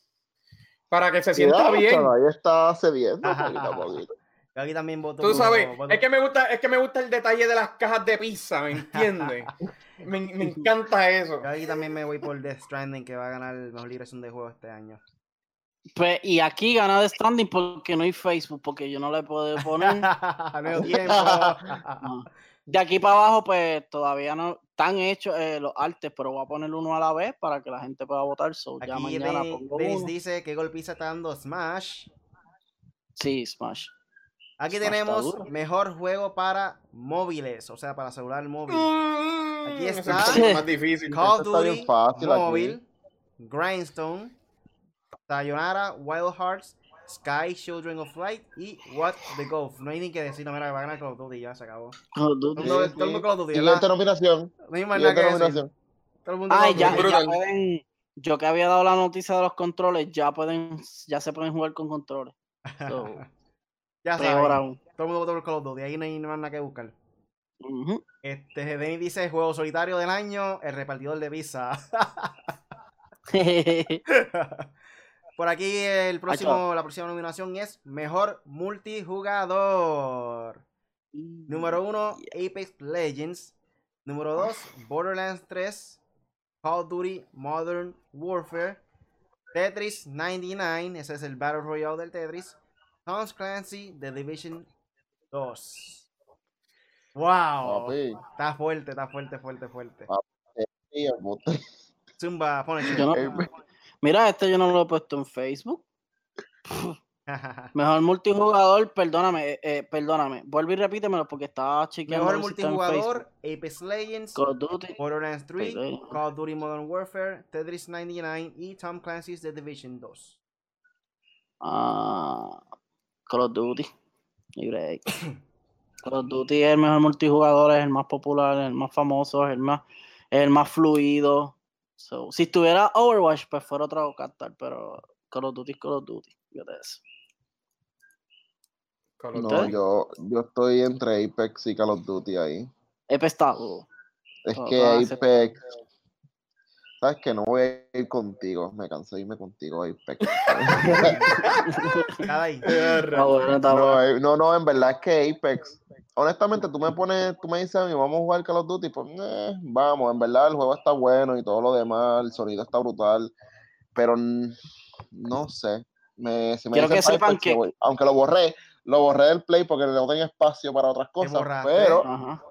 para que se sienta Cuidado, bien. chaval, Ahí está cediendo poquito a poquito. Yo aquí también voto. Tú sabes, voto- es que me gusta, es que me gusta el detalle de las cajas de pizza, ¿me entiendes? me, me encanta eso. Yo aquí también me voy por Death Stranding, que va a ganar mejor dirección de juego este año. Pues, y aquí gana de standing porque no hay Facebook, porque yo no le puedo poner. no tengo tiempo. De aquí para abajo, pues todavía no están hechos eh, los artes, pero voy a poner uno a la vez para que la gente pueda votar. So, ya Aquí mañana Denis, pongo uno. dice que golpiza está dando Smash. Sí, Smash. Aquí Smash está tenemos mejor juego para móviles, o sea, para celular móvil. Aquí está. Es un poquito más difícil. Call of está Duty fácil aquí. móvil, Grindstone, Sayonara, Wild Hearts, Sky, Children of Light y What the Golf. No hay ni que decir, no, mira, va a ganar Call of Duty, ya se acabó. Call of Duty. todo el mundo. Call of Duty, Siguiente ¿verdad? nominación. No hay más nada que decir. nominación. Todo el mundo Ay, ya, ya pueden. Yo que había dado la noticia de los controles, ya pueden, ya se pueden jugar con controles. So, ya saben, todo el mundo votó por Call of Duty, ahí no hay más nada que buscar. Este, Denis dice juego solitario del año, el repartidor de pizza. Por aquí el próximo, la próxima nominación es Mejor Multijugador. Número 1, Apex Legends. Número 2, Borderlands 3. Call of Duty Modern Warfare. Tetris 99, ese es el Battle Royale del Tetris. Tom Clancy, The Division 2. ¡Wow! Papi, Está fuerte, está fuerte, fuerte, fuerte. Zumba, pon el Yo no- Apex. Mira, este yo no lo he puesto en Facebook. Mejor multijugador, perdóname, eh, eh, perdóname. Vuelve y repítemelo porque estaba chequeando. Mejor multijugador, Apex Legends. Call of Duty. Borderlands 3, Legends. Call of Duty Modern Warfare, Tetris 99 y Tom Clancy's The Division 2. Ah, Call of Duty. Call of Duty es el mejor multijugador, es el más popular, es el más famoso, es el más, es el más fluido. So, si estuviera Overwatch, pues fuera otro cantar, pero Call of Duty es Call of Duty. Call of No, yo, yo estoy entre Apex y Call of Duty ahí. He pestado. Es Oh, que. Apex. ¿Sabes que No voy a ir contigo. Me cansé de irme contigo, Apex. Cada ahí. No, eh, no, no, en verdad es que Apex. Honestamente, tú me pones, tú me dices a mí, vamos a jugar Call of Duty, pues eh, vamos, en verdad el juego está bueno y todo lo demás, el sonido está brutal, pero no sé. Me, si me Quiero que sepan Apex, que- yo voy. aunque lo borré, lo borré del play porque no tenía espacio para otras cosas, pero Ajá.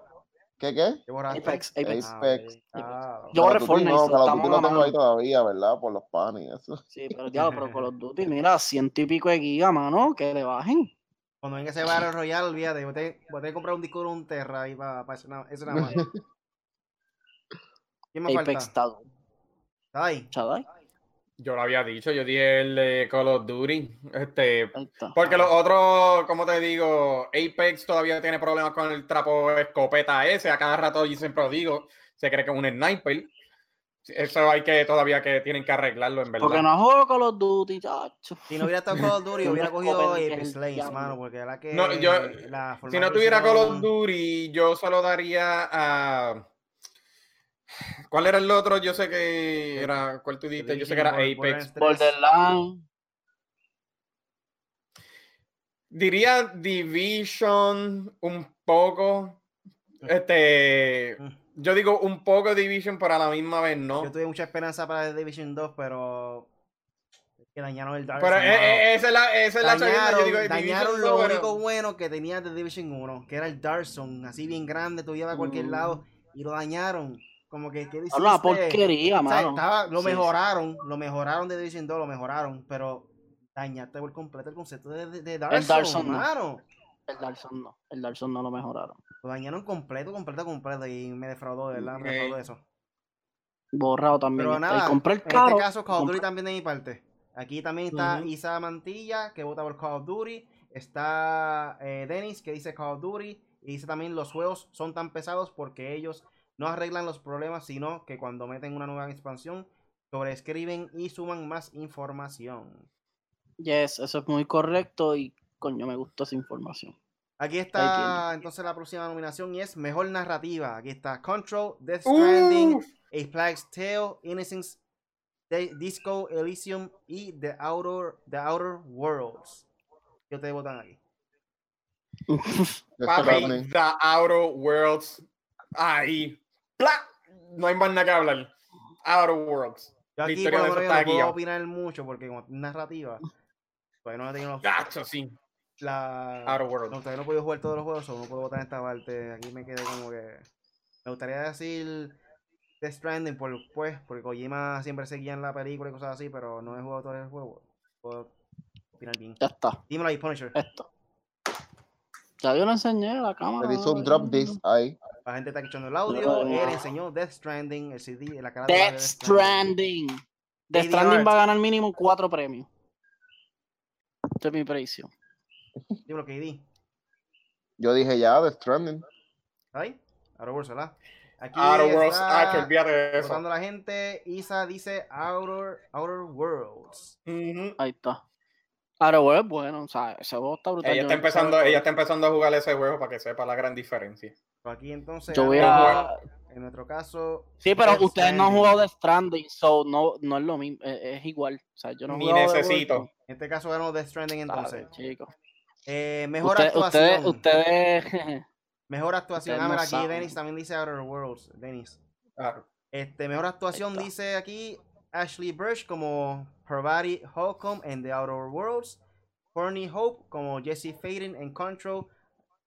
¿Qué qué? Apex, Apex. Ah, Apex. Ah, Yo borré Fortnite, no, Call of Duty lo tengo ahí todavía, ¿verdad? Por los panes y eso. Sí, pero diablo, pero Call of Duty, mira, ciento y pico de gigas, mano, que le bajen. Cuando venga ese Battle Royale, olvídate, voy a tener voy a tener que comprar un disco duro, un Terra ahí para eso, nada- eso nada más. ¿Quién me Apex falta? está duro. ¿Está ahí? ¿Chadai? Yo lo había dicho, yo dije el de Call of Duty. Este, porque los otros, como te digo, Apex todavía tiene problemas con el trapo escopeta ese. A cada rato yo siempre lo digo, se cree que es un sniper. Eso hay que todavía que tienen que arreglarlo, en verdad. Porque no juego Call of Duty, chacho. Si no hubiera estado Call of Duty, hubiera cogido Apex Legends, mano, porque era que No, yo- la Si no tuviera Call of Duty, yo se lo daría a. ¿Cuál era el otro? Yo sé que era. ¿Cuál tú dijiste? Yo sé que era Apex. Borderlands 3. Borderlands. Diría Division un poco. Este. Yo digo un poco Division, pero a la misma vez no. Yo tuve mucha esperanza para Division 2, pero que dañaron el Dark Pero mano. eh, esa es la, esa es la dañaron, Yo digo Division dañaron 2, lo pero- único bueno que tenía The Division 1, que era el Dark Zone, así bien grande, tú ibas a cualquier Mm. lado y lo dañaron. Como que, ¿qué hiciste? Una porquería, O sea, mano. estaba- lo Sí, mejoraron, lo mejoraron de Division 2, lo mejoraron, pero dañaste por completo el concepto de, de, de Dark El Dark Zone, Zone no. mano. El Dark Souls no. El Dark no lo mejoraron. Lo dañaron completo, completo, completo y me defraudó, de verdad, me Ok. defraudó eso. Borrado también. Pero está. nada, y compré el en este caso Call of Duty también de mi parte. Aquí también está Ujú. Isa Mantilla, que vota por Call of Duty. Está eh, Dennis, que dice Call of Duty. Y dice también los juegos son tan pesados porque ellos no arreglan los problemas, sino que cuando meten una nueva expansión, sobreescriben y suman más información. Yes, eso es muy correcto y coño, me gustó esa información. Aquí está entonces la próxima nominación y es Mejor Narrativa. Aquí está Control, Death Uh, Stranding, A Plague's Tale, Innocence, Disco Elysium y The Outer, The Outer Worlds. ¿Qué ustedes votan aquí? Papi. The Outer Worlds. Ahí. ¡Pla! No hay más nada que hablar. Outer Worlds. Yo aquí por yo no aquí, puedo opinar mucho porque como es narrativa, todavía no he tenido Gacho, sí. la... Outer Worlds. No, todavía no he podido jugar todos los juegos, no puedo votar en esta parte. Aquí me quedé como que. Me gustaría decir Death Stranding, por, pues, porque Kojima siempre seguía en la película y cosas así, pero no he jugado todo el juego. Puedo opinar bien. Ya está. Dímelo ahí, Punisher. Esto. Ya yo lo enseñé la cámara. Le hizo un drop this ahí. La gente está escuchando el audio. No. Él enseñó Death Stranding, el CD, la cara Death Stranding. Death ADR. Stranding va a ganar mínimo cuatro premios. Este es mi precio. Dímelo, KD. Yo dije ya, The Stranding. ¿Ahí? Outer Worlds, ¿verdad? Aquí Outer Worlds. está Ah, que olvídate de eso. la gente. Isa dice Outer, Outer Worlds. Ahí está. Ahora, bueno, bueno, o sea, ese juego está brutal. Ella está empezando, ella está empezando a jugar ese juego para que sepa la gran diferencia. Aquí entonces. Yo voy a... En nuestro caso. Sí, pero Death ustedes no han jugado de Stranding, so no, no es lo mismo, es, es igual. O sea, yo no Ni de necesito. En este caso ganó Death Stranding entonces. chicos. Eh, mejor Usted- actuación. ustedes, ustedes, Mejor actuación. ustedes Ah, no mira, aquí. Dennis también dice Outer Worlds. Dennis. Ah, Este, mejor actuación dice aquí Ashley Burch como Parvati Holcomb en The Outer Worlds. Courtney Hope como Jesse Faden en Control.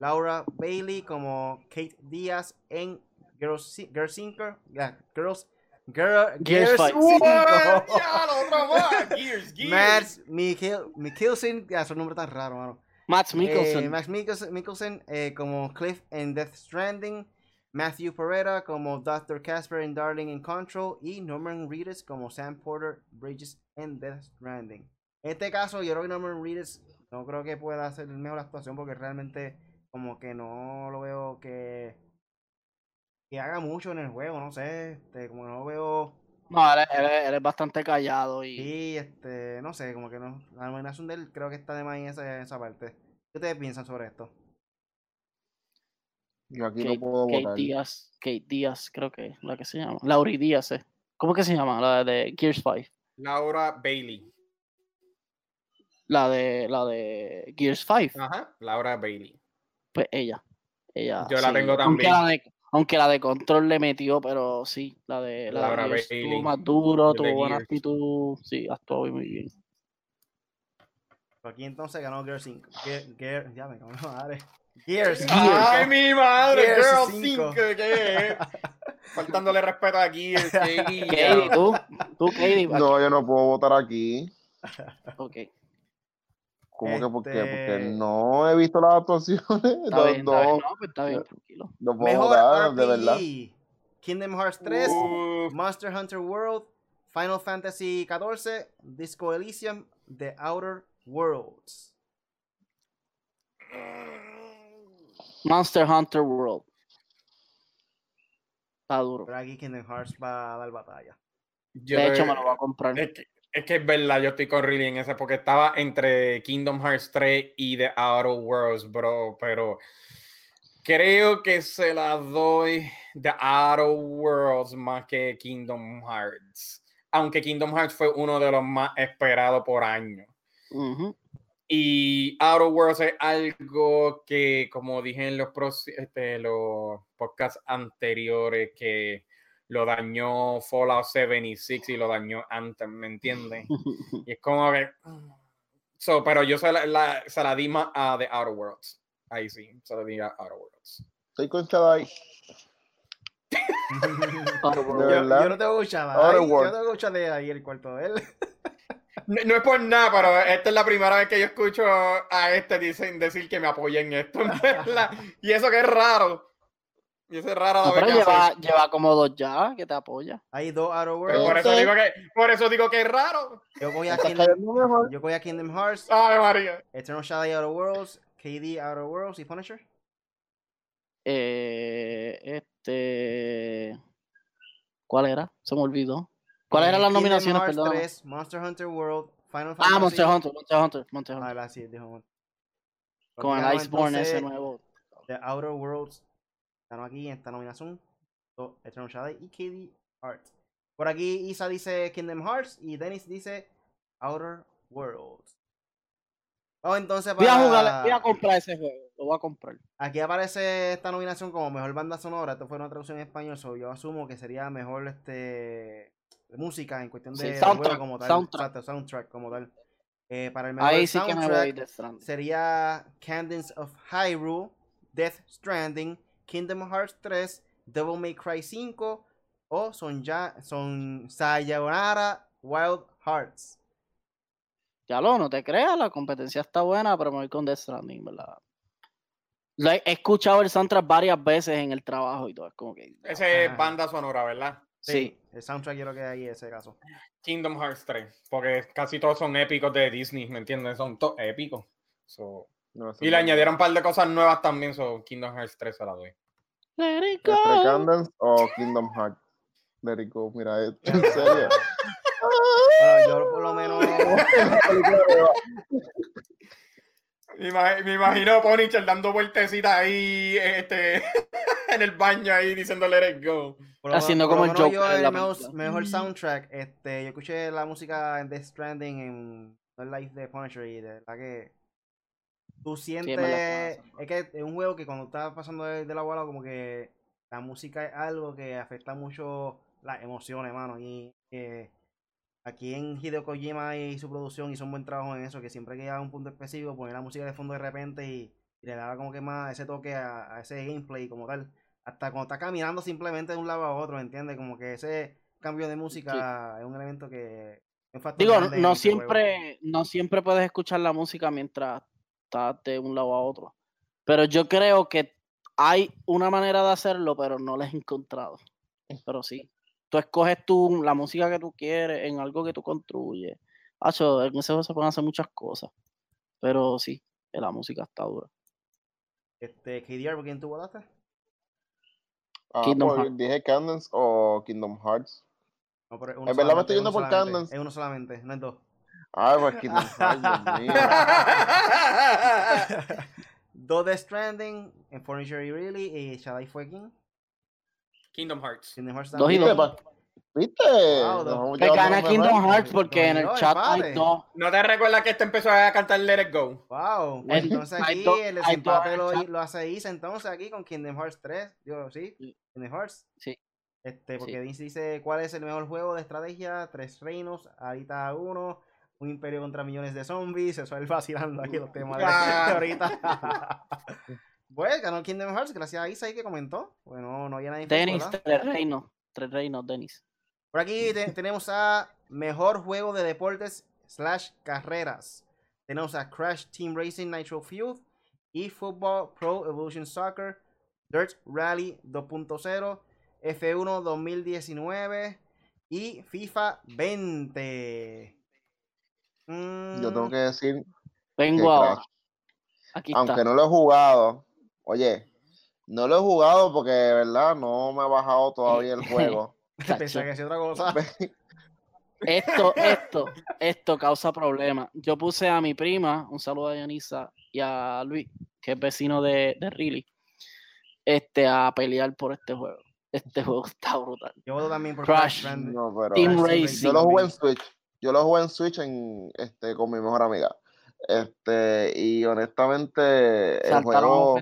Laura Bailey como Kate Díaz en Girls, Girls Sinker. yeah, Girls. Girl, Gears Gears Fight. Más. Gears, Gears. Max Mikkel, Mikkelsen. Ya, es un nombre tan raro, mano. Max Mikkelsen. Eh, Max Mikkelsen, Mikkelsen, eh, como Cliff en Death Stranding, Matthew Pereira como Dr. Casper en Darling in Control y Norman Reedus como Sam Porter Bridges en Death Stranding. En este caso, yo creo que Norman Reedus no creo que pueda hacer mejor actuación porque realmente como que no lo veo que que haga mucho en el juego, no sé, este, como no lo veo No, él, es- él es- él es bastante callado y y este, no sé, como que no, la nominación de él creo que está de más en esa, en esa parte. ¿Qué ustedes piensan sobre esto? Yo aquí Kate, no puedo Kate votar. Díaz, Kate Díaz, creo que es la que se llama. Lauri Díaz, eh. ¿Cómo que se llama? La de Gears 5. Laura Bailey. La de la de Gears 5. Ajá, Laura Bailey. Pues ella. Ella. Yo la tengo Aunque también. la, de, aunque la de control le metió, pero sí, la de la Laura de Gears Bailey, estuvo más duro, tuvo buena Gears. actitud. Sí, actuó muy bien. Aquí entonces ganó Gears 5. Ge- Ge- ya me cago en la madre. Gears. ¡Ay, mi madre! Gears Girl cinco. 5, ¿qué? Faltándole respeto a Gears. qué Katie, tú, tú, Katie. No, yo no puedo votar aquí. Ok. ¿Cómo que por qué? Porque Este- no he visto las actuaciones. Está No, bien, está bien. no, No, pues está bien, tranquilo. no puedo Mejor votar, de verdad. RPG. Kingdom Hearts 3, Uf, Monster Hunter World, Final Fantasy 14, Disco Elysium, The Outer Worlds. Monster Hunter World. Está duro. Pero aquí Kingdom Hearts va a dar batalla. yo De hecho, me lo voy a comprar. Es que, es que es verdad, yo estoy con Riley en ese porque estaba entre Kingdom Hearts 3 y The Outer Worlds, bro. Pero creo que se la doy The Outer Worlds más que Kingdom Hearts. Aunque Kingdom Hearts fue uno de los más esperados por años. Ujú. Y Outer Worlds es algo que, como dije en los, pros- este, los podcasts anteriores, que lo dañó Fallout 76 y lo dañó Anthem, ¿me entiendes? Y es como que. So, pero yo se la, la- se la di más a The Outer Worlds. Ahí sí, se la di a Outer Worlds. Estoy con World. Yo, yo no tengo ahí, Yo tengo ahí el cuarto de él. No, no es por nada, pero esta es la primera vez que yo escucho a este dicen, decir que me apoya en esto. verdad. y eso que es raro. Y eso es raro No, la vez pero lleva, lleva como dos ya que te apoya. Hay dos Worlds. por, eso Ok. digo que, por eso digo que es raro. Yo voy a Está Kingdom, cayendo mejor. yo voy a Kingdom Hearts, Ay, María. Eternal Shadow Outer Worlds, KD Outer Worlds y Punisher. Eh, este. ¿Cuál era? Se me olvidó. ¿Cuál Eh, eran las Kingdom nominaciones? Hearts Perdón. 3, Monster Hunter World, Final Fantasy. Ah, Monster Hunter, Monster Hunter, Monster Hunter. Ah, la sí, dijo. Con el Iceborne ese nuevo. The Outer Worlds ganó aquí en esta nominación. Eternal Shadow y KD Art. Por aquí Isa dice Kingdom Hearts y Dennis dice Outer Worlds. Vamos entonces para... Voy a, jugar, voy a comprar ese juego, lo voy a comprar. Aquí aparece esta nominación como mejor banda sonora. Esto fue una traducción en español, yo asumo que sería mejor este música en cuestión de, soundtrack, como tal. Soundtrack. soundtrack como tal. Eh, para el mejor soundtrack sería Candence of Hyrule, Death Stranding, Kingdom Hearts 3, Devil May Cry 5 o Son, ya, son Sayonara Wild Hearts. Ya lo, no te creas, la competencia está buena, pero me voy con Death Stranding, ¿verdad? he escuchado el soundtrack varias veces en el trabajo y todo. Es como que. Ese es banda sonora, ¿verdad? Sí. El soundtrack quiero que hay en ese caso. Kingdom Hearts 3. Porque casi todos son épicos de Disney, ¿me entiendes? Son todos épicos. y le añadieron un par de cosas nuevas también. So Kingdom Hearts 3 se la doy. Let it go. o Kingdom Hearts? Let it go. Mira, en serio. bueno, yo por lo menos. Me, imagino Ponycher dando vueltecitas ahí este, en el baño ahí diciendo let it go. Haciendo como el Joker. Yo el mejor, soundtrack, este, yo escuché la música en Death Stranding en el live de Punisher y de la que tú sientes es que es un juego que cuando estás pasando de, la bola como que la música es algo que afecta mucho las emociones, hermano, y que aquí en Hideo Kojima y su producción hizo un buen trabajo en eso, que siempre que llega a un punto específico, poner la música de fondo de repente y, le daba como que más ese toque a, ese gameplay como tal. Hasta cuando está caminando simplemente de un lado a otro, ¿entiendes? Como que ese cambio de música es un elemento que... Digo, no siempre, no siempre puedes escuchar la música mientras estás de un lado a otro. Pero yo creo que hay una manera de hacerlo, pero no la he encontrado. Pero sí tú escoges tú la música que tú quieres en algo que tú construyes. Hacho, en ese juego se pueden hacer muchas cosas. Pero sí, la música está dura. Este, KDR, ¿por quién tú votaste? Ah, Kingdom Hearts. Dije Candence o Kingdom Hearts. No, pero en verdad me estoy yendo por Candence. Es uno solamente, no es dos. Ah, pues Kingdom Hearts, Dios mío. dos de Stranding, en Furniture Really y Shaddai fue King. Kingdom Hearts. Kingdom Hearts dos y dos. ¿Viste? Wow, que gana Kingdom Hearts porque en el chat hay dos. ¿No te recuerdas que este empezó a cantar Let It Go? Wow. Entonces aquí el desempate lo, lo, hace Isa entonces aquí con Kingdom Hearts 3. Digo, ¿sí? Kingdom Hearts. Sí. Este, porque dice cuál es el mejor juego de estrategia, tres reinos, ahorita uno, un imperio contra millones de zombies, eso es vacilando aquí los temas de ahorita. Pues ganó Kingdom Hearts, gracias a Isa ahí que comentó. Bueno, no había nadie. Denis, tres reinos. Tres reinos, Denis. Por aquí tenemos a Mejor Juego de Deportes slash Carreras. Tenemos a Crash Team Racing Nitro Fuel, eFootball Pro Evolution Soccer, Dirt Rally 2.0, F1 2019 y FIFA 20. Yo tengo que decir. Vengo a. Aunque no lo he jugado, Oye, no lo he jugado porque, de verdad, no me ha bajado todavía el juego. Pensé que hacía otra cosa. Esto, esto, esto causa problemas. Yo puse a mi prima, un saludo a Yanisa y a Luis, que es vecino de, de Riley, este, a pelear por este juego. Este juego está brutal. Yo voto también por Crash. Team Racing. Yo lo jugué en Switch. Yo lo jugué en Switch en, este, con mi mejor amiga. Este, y honestamente, el juego,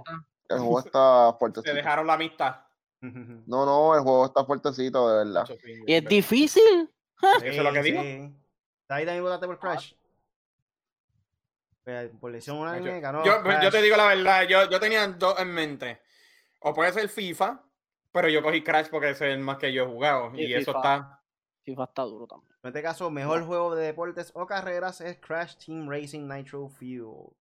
el juego está fuertecito. Te dejaron la amistad. No, no, el juego está fuertecito, de verdad. Y es difícil. Eso es lo que digo. Ahí también votaste por Crash. Pues, por lesión unánime ganó. Yo, yo, te digo la verdad, yo, yo tenía dos en mente. O puede ser FIFA, pero yo cogí Crash porque es el más que yo he jugado. Y, eso está. FIFA está duro también. En este caso, mejor juego de deportes o carreras es Crash Team Racing Nitro Fuel.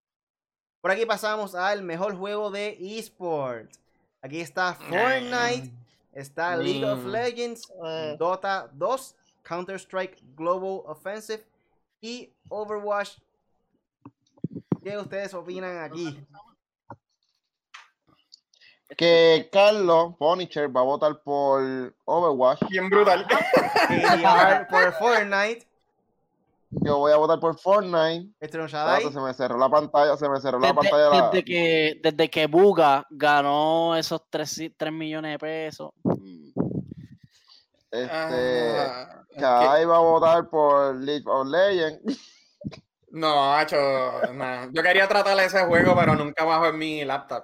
Por aquí pasamos al mejor juego de esports. Aquí está Fortnite, está League of. Legends, eh. Dota 2, Counter-Strike Global Offensive y Overwatch. ¿Qué ustedes opinan aquí? Que Carlos Punisher va a votar por Overwatch. Bien brutal. por Fortnite. Yo voy a votar por Fortnite. Este se me cerró la pantalla, se me cerró desde, la pantalla. Desde, que, desde que Buga ganó esos 3, 3 millones de pesos. Este, ah, va a votar por League of Legends. No, hecho, yo quería tratar ese juego, pero nunca bajo en mi laptop.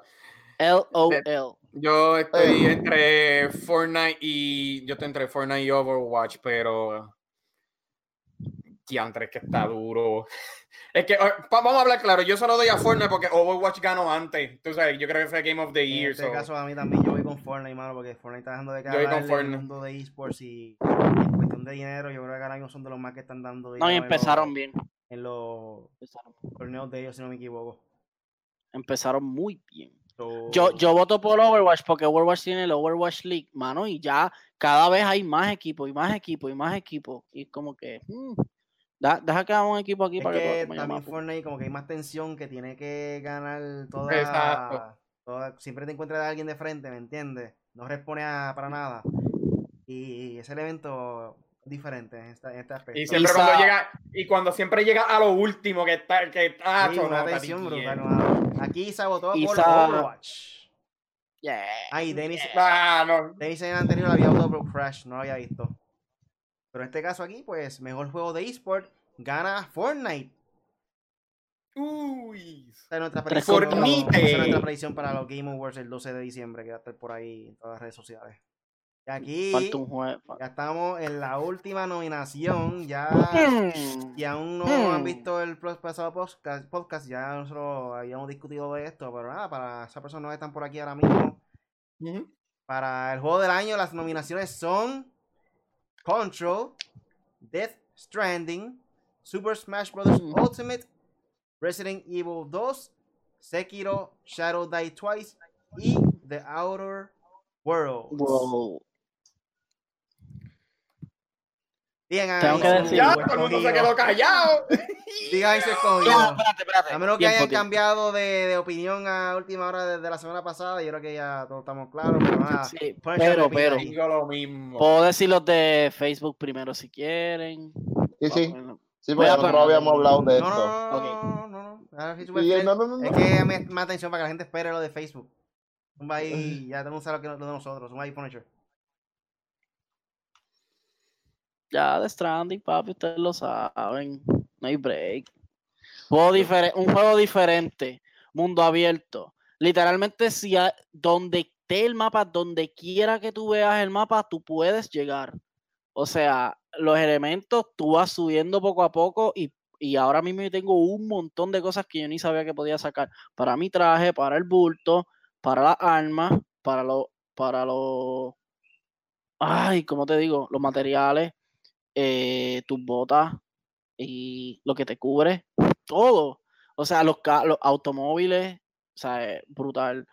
LOL. Yo estoy entre Fortnite y. Yo estoy entre Fortnite y Overwatch, pero. Diantre, que está duro. Es que, vamos a hablar claro, yo solo doy a Fortnite porque Overwatch ganó antes. Entonces, yo creo que fue Game of the Year. En este caso, a mí también yo voy con Fortnite, mano, porque Fortnite está dejando de caer en el mundo de esports y en cuestión de dinero, yo creo que ahora mismo son de los más que están dando dinero. No, y empezaron bien. En los torneos de ellos, si no me equivoco. Empezaron muy bien. Yo, yo voto por Overwatch porque Overwatch tiene el Overwatch League, mano, y ya cada vez hay más equipos y más equipos y más equipos. Y como que, hmm, deja que hagamos un equipo aquí para que, que también Fortnite como que hay más tensión que tiene que ganar toda, toda siempre te encuentras a alguien de frente, ¿me entiendes? No responde para nada. Y ese evento diferente en, este aspecto. Y siempre cuando llega, y cuando siempre llega a lo último que está, que está sí, una tensión brutal, Aquí se votó por Overwatch. Yeah. Ay, Dennis, ah, no. Dennis en el anterior había votado por Crash, no lo había visto. Pero en este caso aquí, pues, mejor juego de eSport gana Fortnite. Uy. Esta es nuestra predicción, es nuestra predicción para los Game Awards el 12 de diciembre, que va a estar por ahí en todas las redes sociales. Y aquí ya estamos en la última nominación. Ya, y aún no han hmm. visto el pasado podcast, ya nosotros habíamos discutido de esto, pero nada, para esas personas que están por aquí ahora mismo. Para el juego del año, las nominaciones son Control, Death Stranding, Super Smash Bros. Hmm. Ultimate, Resident Evil 2, Sekiro, Shadow Die Twice y The Outer Worlds. Digan Tengo que decir, ya, todo el mundo se quedó callado. Digan se escogido. espérate, espérate. A menos que hayan cambiado de, de, opinión a última hora desde la semana pasada, yo creo que ya todos estamos claros. Pero nada, sí, pero, pero, digo lo mismo. Puedo decir los de Facebook primero si quieren. Sí, sí. Sí, porque nosotros habíamos hablado de esto. No, no, no, no, no. Es que me, más atención para que la gente espere lo de Facebook. Un ahí, ya tenemos lo que de nosotros, un ahí Punisher. Ya de Stranding, papi, ustedes lo saben. No hay break. un juego diferente, mundo abierto. Literalmente, si donde esté el mapa, donde quiera que tú veas el mapa, tú puedes llegar. O sea, los elementos tú vas subiendo poco a poco y, ahora mismo tengo un montón de cosas que yo ni sabía que podía sacar. Para mi traje, para el bulto, para las armas, para los, para los, ay, ¿cómo te digo? Los materiales eh, tus botas y lo que te cubre, todo. O sea, los, los automóviles, o sea, es brutal.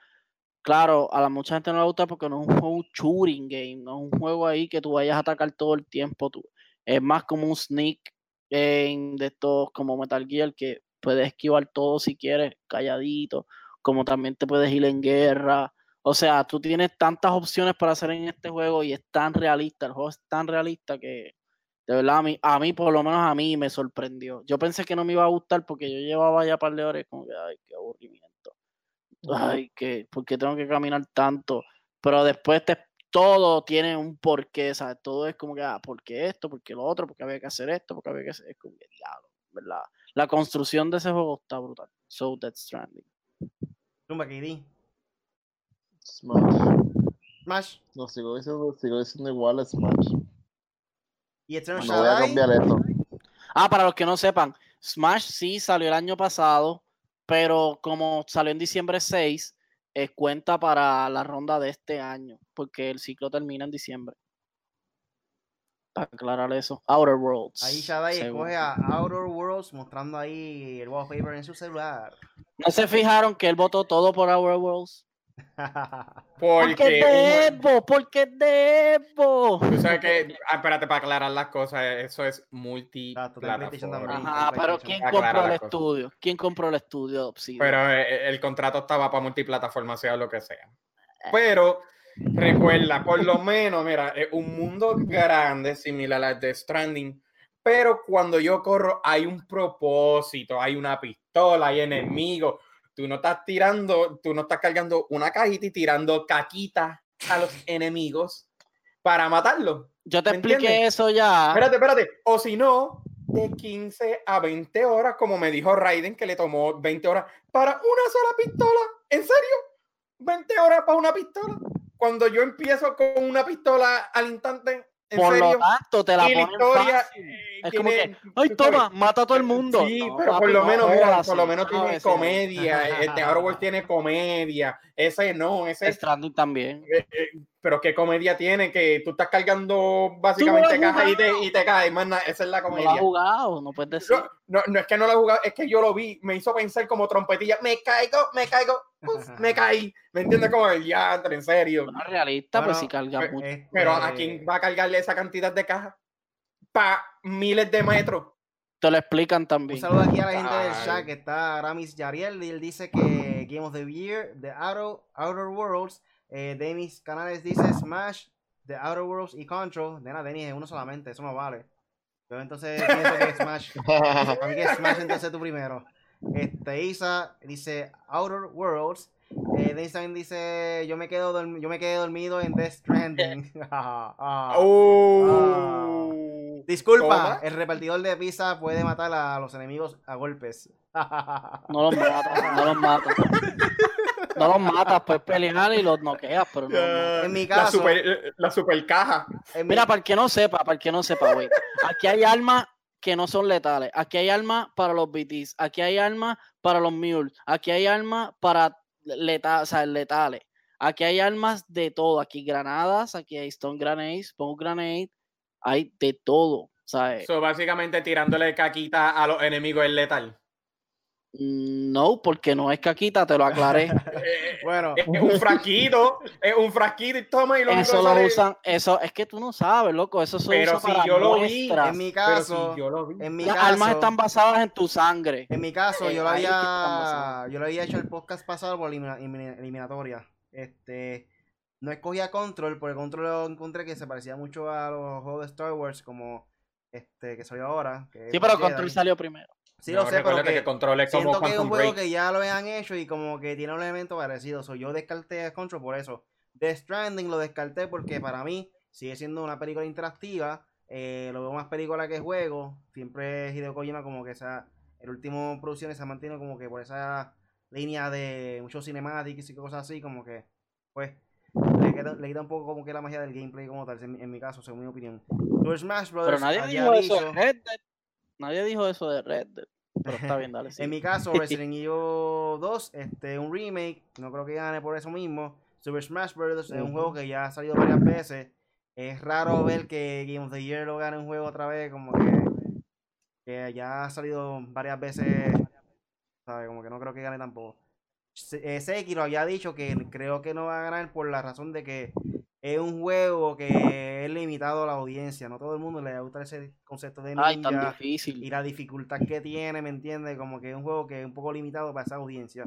Claro, a la mucha gente no le gusta porque no es un juego shooting game, no es un juego ahí que tú vayas a atacar todo el tiempo. Tú. Es más como un sneak game de estos como Metal Gear que puedes esquivar todo si quieres, calladito, como también te puedes ir en guerra. O sea, tú tienes tantas opciones para hacer en este juego y es tan realista, el juego es tan realista que de verdad, a mí, a mí, por lo menos a mí, me sorprendió. Yo pensé que no me iba a gustar porque yo llevaba ya par de horas como que, ay, qué aburrimiento. Ay, que, ¿por qué tengo que caminar tanto? Pero después te, todo tiene un porqué, ¿sabes? Todo es como que, ah, ¿por qué esto? ¿Por qué lo otro? ¿Por qué había que hacer esto? ¿Por qué había que hacer? Es como que, diablo, ¿verdad? La construcción de ese juego está brutal. So Dead Stranding. Tumba KD. Smash. Smash. No, sigo diciendo, sigo diciendo igual Smash. Y Eternal no voy a cambiar esto. Ah, para los que no sepan, Smash sí salió el año pasado, pero como salió en diciembre 6, es cuenta para la ronda de este año, porque el ciclo termina en diciembre. Para aclarar eso. Outer Worlds. Ahí Shadai escoge a Outer Worlds mostrando ahí el wallpaper en su celular. ¿No se fijaron que él votó todo por Outer Worlds? Porque, debo, porque debo. Tú sabes que, ah, espérate, para aclarar las cosas, eso es multi Ajá, pero ¿quién compró el estudio? ¿Quién compró el estudio? Pero eh, eh, el, contrato estaba para multiplataforma, sea lo que sea. Eh. Pero recuerda, por lo menos, mira, es un mundo grande, similar al de Stranding, pero cuando yo corro hay un propósito, hay una pistola, hay enemigos. Tú no estás tirando, tú no estás cargando una cajita y tirando caquitas a los enemigos para matarlos. Yo te expliqué eso ya. Espérate, espérate. O si no, de 15 a 20 horas, como me dijo Raiden, que le tomó 20 horas para una sola pistola. ¿En serio? ¿20 horas para una pistola? Cuando yo empiezo con una pistola al instante, por lo tanto, te la ponen fácil. Eh, es como que, ay, toma, mata a todo el mundo. Sí, pero por lo menos, mira, por lo menos tiene comedia. Este Worlds tiene comedia. Ese no, ese. Stranding también. Eh, eh, pero qué comedia tiene que tú estás cargando básicamente caja y te, y te caes, esa es la comedia. No lo jugado, no puedes decir. No, no, es que no lo he jugado, es que yo lo vi, me hizo pensar como trompetilla, me caigo, me caigo, me caí. ¿Me entiendes? Como el ya, en serio. Una realista, pues si carga mucho. Pero ¿a quién va a cargarle esa cantidad de cajas? Para miles de metros. Te lo explican también. Un saludo aquí a la gente del chat que está Ramis Yariel y él dice que Game of the Year, The Outer, Outer Worlds eh, Denis Canales dice Smash, The Outer Worlds y Control. Nena, Denis es uno solamente, eso no vale. Yo entonces pienso que Smash. a mí que Smash entonces tú primero. Este, Isa dice Outer Worlds. Eh, Denis también dice yo me quedo yo me quedé dormido en Death Stranding. Ah, ah, oh. ah. Disculpa, el repartidor de pizza puede matar a los enemigos a golpes. no los mata, no los mata. No los matas, pues pelear y los noqueas, pero no, En mi caso. La super, caja. Mira, para el que no sepa, para el que no sepa, güey. Aquí hay armas que no son letales. Aquí hay armas para los BTs. Aquí hay armas para los mules. Aquí hay armas para letales. Aquí hay armas de todo. Aquí granadas, aquí hay stone grenades, smoke grenade. Hay de todo. ¿sabes? básicamente tirándole caquita a los enemigos es letal. No, porque no es caquita, te lo aclaré. Eh, bueno, es un frasquito, es un frasquito y toma y lo Eso lo usan, eso es que tú no sabes, loco, eso se Pero si yo lo vi, en mi caso, En mi Las caso, armas están basadas en tu sangre. En mi caso, yo lo había, yo lo había hecho el podcast pasado por eliminatoria. Este, no escogía Control, porque Control lo encontré que se parecía mucho a los juegos de Star Wars, como este que salió ahora. sí, pero Control salió primero. Sí, lo sé, pero que, que siento que es un juego que ya lo han hecho y como que tiene un elemento parecido. So, yo descarté Control por eso. The Stranding lo descarté porque para mí sigue siendo una película interactiva. Eh, lo veo más película que juego. Siempre Hideo Kojima como que esa, el último producción se ha mantenido como que por esa línea de muchos cinemáticos y cosas así, como que pues le quita, un poco como que la magia del gameplay como tal, en, mi caso, según mi opinión. Smash Brothers Pero nadie dijo eso de Red Dead. Nadie dijo eso de Red Dead. Pero está bien, dale. en mi caso, Resident Evil 2, este, un remake, no creo que gane por eso mismo. Super Smash Bros. es un juego que ya ha salido varias veces. Es raro ver que Game of the Year lo gane un juego otra vez, como que, que ya ha salido varias veces. ¿Sabe? Como que no creo que gane tampoco. Eh, Sekiro había dicho que creo que no va a ganar por la razón de que es un juego que es limitado a la audiencia. No todo el mundo le gusta ese concepto de ninja difícil. y la dificultad que tiene, ¿me entiendes? Como que es un juego que es un poco limitado para esa audiencia.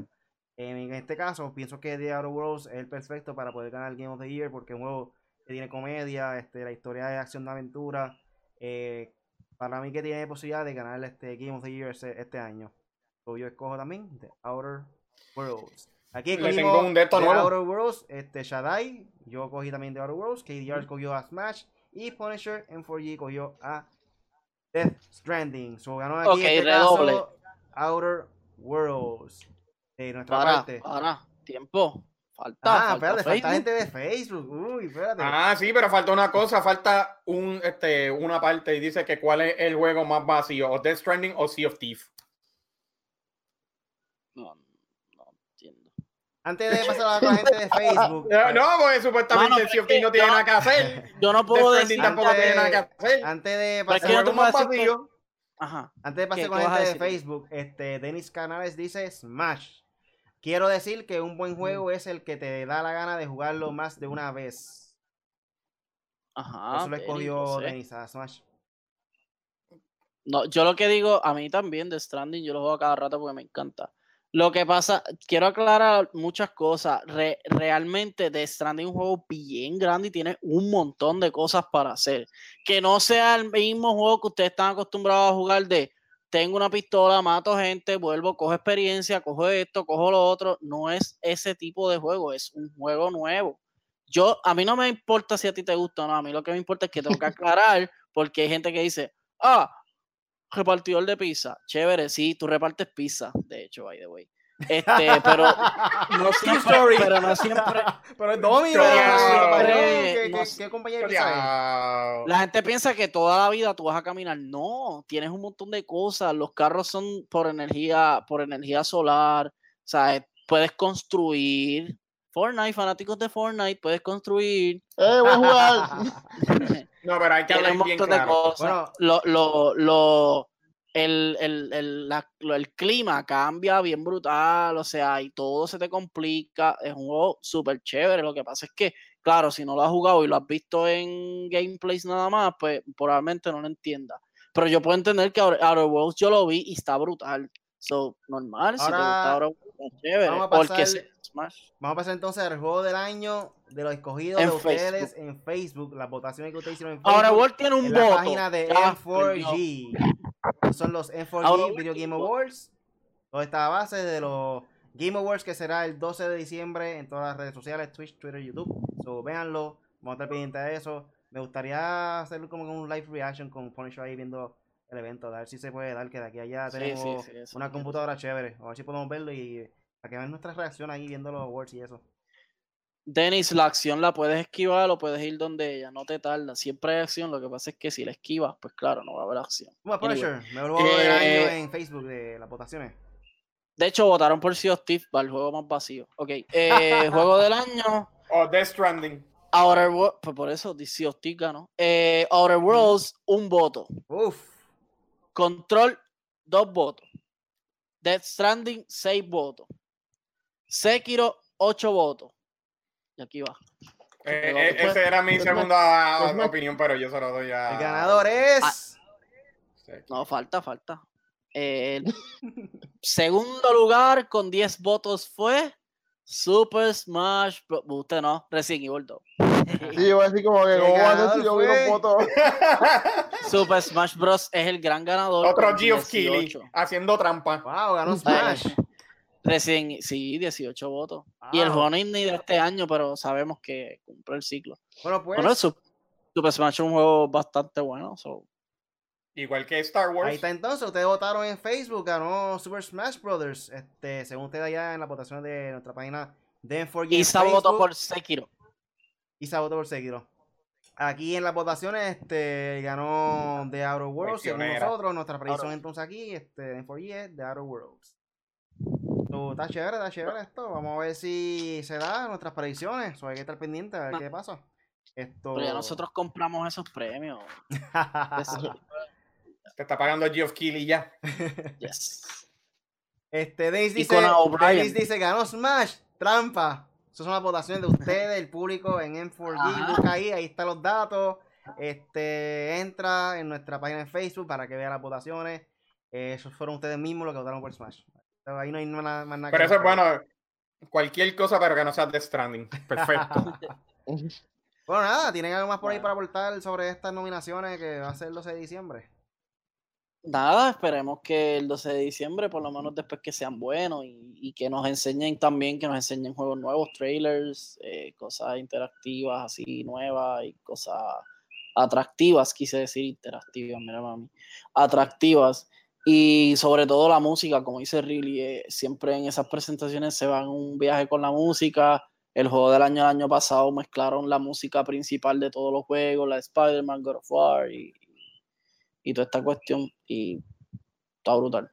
En este caso, pienso que The Outer Worlds es el perfecto para poder ganar el Game of the Year porque es un juego que tiene comedia, este, la historia de acción de aventura. Eh, para mí que tiene posibilidad de ganar este Game of the Year este, año. yo escojo también The Outer Worlds. Aquí tengo un de Outer Worlds, este Shadai, yo cogí también de Outer Worlds, KDR cogió a Smash y Punisher en 4G cogió a Death Stranding. So ganó aquí okay, este caso, Outer Worlds. De nuestra para, parte. Para, tiempo. Falta, ah, falta espérate, falta gente de Facebook. Uy, espérate. Ah, sí, pero falta una cosa, falta un, este, una parte y dice que cuál es el juego más vacío, o Death Stranding o Sea of Thieves. No, antes de pasar a la gente de Facebook. No, porque supuestamente el CFT no tiene nada que hacer. Yo no puedo decir tampoco tiene nada que hacer. Antes de pasar Ajá. Antes de pasar con la gente de Facebook, este Denis Canales dice Smash. Quiero decir que un buen juego es el que te da la gana de jugarlo más de una vez. Ajá. Eso lo escogió Denis a Smash. No, yo lo que digo, a mí también de Stranding, yo lo juego cada rato porque me encanta. Lo que pasa, quiero aclarar muchas cosas. realmente The Stranding es un juego bien grande y tiene un montón de cosas para hacer. Que no sea el mismo juego que ustedes están acostumbrados a jugar de tengo una pistola, mato gente, vuelvo, cojo experiencia, cojo esto, cojo lo otro. No es ese tipo de juego, es un juego nuevo. Yo, a mí no me importa si a ti te gusta o no, a mí lo que me importa es que tengo que aclarar porque hay gente que dice, ah, repartidor de pizza, chévere, sí, tú repartes pizza, de hecho, by the way. Este, pero no siempre, pero no siempre. pero es Domino, ¿qué, qué, compañía de pizza La gente piensa que toda la vida tú vas a caminar. No, tienes un montón de cosas. Los carros son por energía, por energía solar. O sea, puedes construir. Fortnite, fanáticos de Fortnite, puedes construir. ¡Eh, voy a jugar! No, pero hay que hablar bien claro. Bueno, lo, lo, lo, el, el, el, la, el, clima cambia bien brutal, o sea, y todo se te complica. Es un juego súper chévere. Lo que pasa es que, claro, si no lo has jugado y lo has visto en gameplays nada más, pues probablemente no lo entienda. Pero yo puedo entender que Outer Worlds yo lo vi y está brutal. So, normal, si te gusta Outer Worlds, chévere. Vamos a pasar, Vamos a pasar entonces al juego del año de los escogidos de ustedes en Facebook, las votaciones que ustedes hicieron en Facebook. Ahora tiene un en voto. La página de M4G. Son los M4G Video Game Awards. Toda esta base de los Game Awards que será el 12 de diciembre en todas las redes sociales, Twitch, Twitter, YouTube. So, véanlo, vamos a estar pendientes de eso. Me gustaría hacer como un live reaction con Punisher ahí viendo el evento, a ver si se puede dar, que de aquí a allá tenemos una computadora chévere, a ver si podemos verlo y para que vean nuestra reacción ahí viendo los awards y eso. Dennis, la acción la puedes esquivar o puedes ir donde ella, no te tarda. Siempre hay acción, lo que pasa es que si la esquivas, pues claro, no va a haber acción. me vuelvo eh, en Facebook de las votaciones. De hecho, votaron por Sea of Thieves para el juego más vacío. Ok, eh, juego del año. O oh, Death Stranding. Outer Worlds, pues por eso Sea of ganó. Eh, Outer Worlds, un voto. Uf. Control, dos votos. Death Stranding, seis votos. Sekiro, 8 votos. Y aquí va. Eh, eh, esa era mi segunda opinión, pero yo se lo doy a. El ganador es. Ah, no, falta, falta. El segundo lugar con 10 votos fue Super Smash Bros. Usted no, Resident Evil 2. Sí, voy a decir como que, ¿cómo va a decir yo votos? Super Smash Bros. es el gran ganador. Otro Geoff Keighley haciendo trampa. Wow, ganó Smash. Recién, sí, 18 votos. Y el juego ni de este año, pero sabemos que cumple el ciclo. Bueno, pues. Super Smash es un juego bastante bueno. Igual que Star Wars. Ahí está entonces, ustedes votaron en Facebook, ganó Super Smash Brothers. Este, según ustedes allá en la votación de nuestra página de M4 Isa votó por Sekiro. Isa votó por Sekiro. Aquí en las votaciones este, ganó The Outer Worlds, según nosotros. Nuestra predicción entonces aquí, este, M4G es The Outer Worlds está chévere, está chévere esto. Vamos a ver si se da nuestras predicciones. O hay que estar pendiente a ver qué pasa. Esto... Pero ya nosotros compramos esos premios. Te está pagando Geoff Keighley ya. Yes. Este, Dennis dice, Dennis dice, ganó Smash, trampa. Esas son las votaciones de ustedes, el público en M4G. Busca ahí, ahí están los datos. Este, entra en nuestra página de Facebook para que vea las votaciones. esos fueron ustedes mismos los que votaron por Smash. Ahí no hay nada, más nada Pero eso es bueno. Cualquier cosa, pero que no sea de Stranding. Perfecto. bueno, nada, ¿tienen algo más por ahí para aportar sobre estas nominaciones que va a ser el 12 de diciembre? Nada, esperemos que el 12 de diciembre, por lo menos después que sean buenos y, que nos enseñen también, que nos enseñen juegos nuevos, trailers, eh, cosas interactivas así nuevas y cosas atractivas, quise decir interactivas, mira mami, atractivas y sobre todo la música, como dice Riley, eh, siempre en esas presentaciones se van un viaje con la música. El juego del año año pasado mezclaron la música principal de todos los juegos, la de Spider-Man, God of War y, y toda esta cuestión. Y está brutal.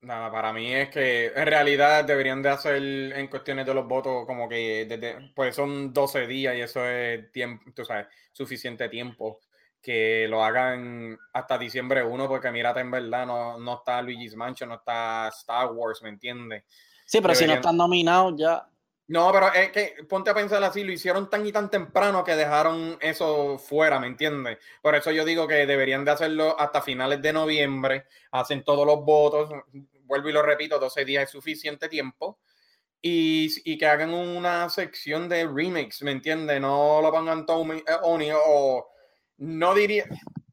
Nada, para mí es que en realidad deberían de hacer en cuestiones de los votos como que desde, pues son 12 días y eso es tiempo, tú sabes, suficiente tiempo que lo hagan hasta diciembre 1, porque mírate, en verdad, no, no está Luigi's Mansion, no está Star Wars, ¿me entiendes? Sí, pero si no están nominados ya. No, pero es que ponte a pensar así, lo hicieron tan y tan temprano que dejaron eso fuera, ¿me entiendes? Por eso yo digo que deberían de hacerlo hasta finales de noviembre, hacen todos los votos, vuelvo y lo repito, 12 días es suficiente tiempo. Y, y que hagan una sección de remakes, ¿me entiendes? No lo pongan Tommy, eh, Oni o no diría,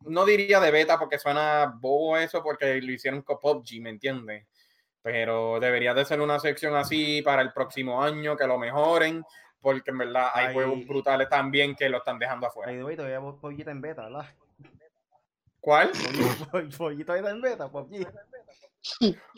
no diría de beta porque suena bobo eso porque lo hicieron con PUBG, ¿me entiendes? Pero debería de ser una sección así para el próximo año, que lo mejoren, porque en verdad hay Ay. juegos brutales también que lo están dejando afuera. Ahí voy, todavía Pollita en beta, ¿verdad? ¿Cuál? Pollito está en beta, PUBG.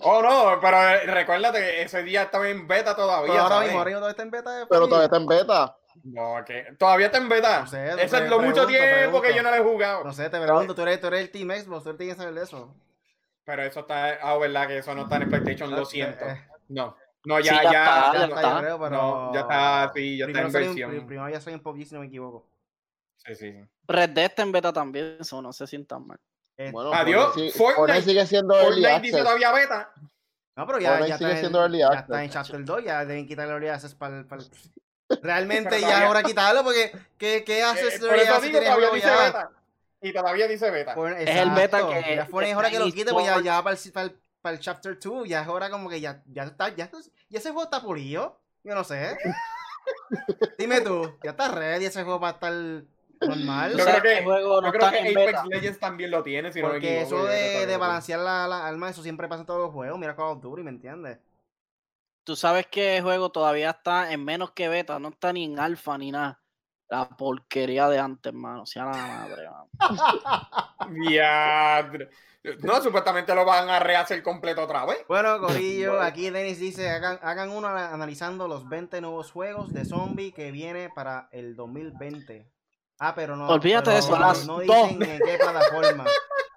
Oh, no, pero eh, recuérdate que ese día estaba en beta todavía. Pero ahora mismo, ahora mismo todavía está en beta. de Pero PUBG. todavía está en beta. No, que todavía está en beta. No sé, Eso es lo pregunto, mucho tiempo que yo no lo he jugado. No sé, te pregunto, tú eres, tú eres el Team Xbox, tú tienes que saber de eso. Pero eso está, ah, verdad que eso no está en el PlayStation, lo siento. No, no, Sí, ya, ya ya, está, ya ya está, está. yo creo, pero... No, ya está, sí, ya está en versión. pri- Primero ya soy en PUBG, si no me equivoco. Sí, sí. Red Dead está en beta también, eso no se sientan mal. Eh, Bueno, Adiós, Fortnite sí- Fortnite- Fortnite sigue siendo early Fortnite dice todavía beta. no, pero ya, ya, sigue está, en, siendo early ya está en Chapter 2, ya deben quitarle early access para el... Realmente ya es hora de quitarlo porque ¿qué, qué Eh, haces por eso digo, todavía dice ya? beta. Y todavía dice beta. Pues, Es el beta que Ya fue, es hora que lo quite, pues ya, ya para el, para, el, para el Chapter 2, ya es hora como que ya, ya está, ya, ya ese juego está pulido. Yo no sé. Dime tú, ya está ready ese juego para estar normal. Yo O sea, creo que- el juego no Yo creo que Apex beta. Legends también lo tiene, si no me Porque equivoco. eso de, de balancear la, la arma, eso siempre pasa en todos los juegos. Mira Call of Duty, ¿me entiendes? Tú sabes que el juego todavía está en menos que beta, no está ni en alfa ni nada. La porquería de antes, hermano. Sea la madre, mano. No, supuestamente lo van a rehacer completo otra vez. Bueno, Corillo, aquí Dennis dice, hagan, hagan uno ana- analizando los 20 nuevos juegos de zombie que viene para el 2020. Ah, pero no. Olvídate pero de eso, no- las No dos. dicen en qué plataforma.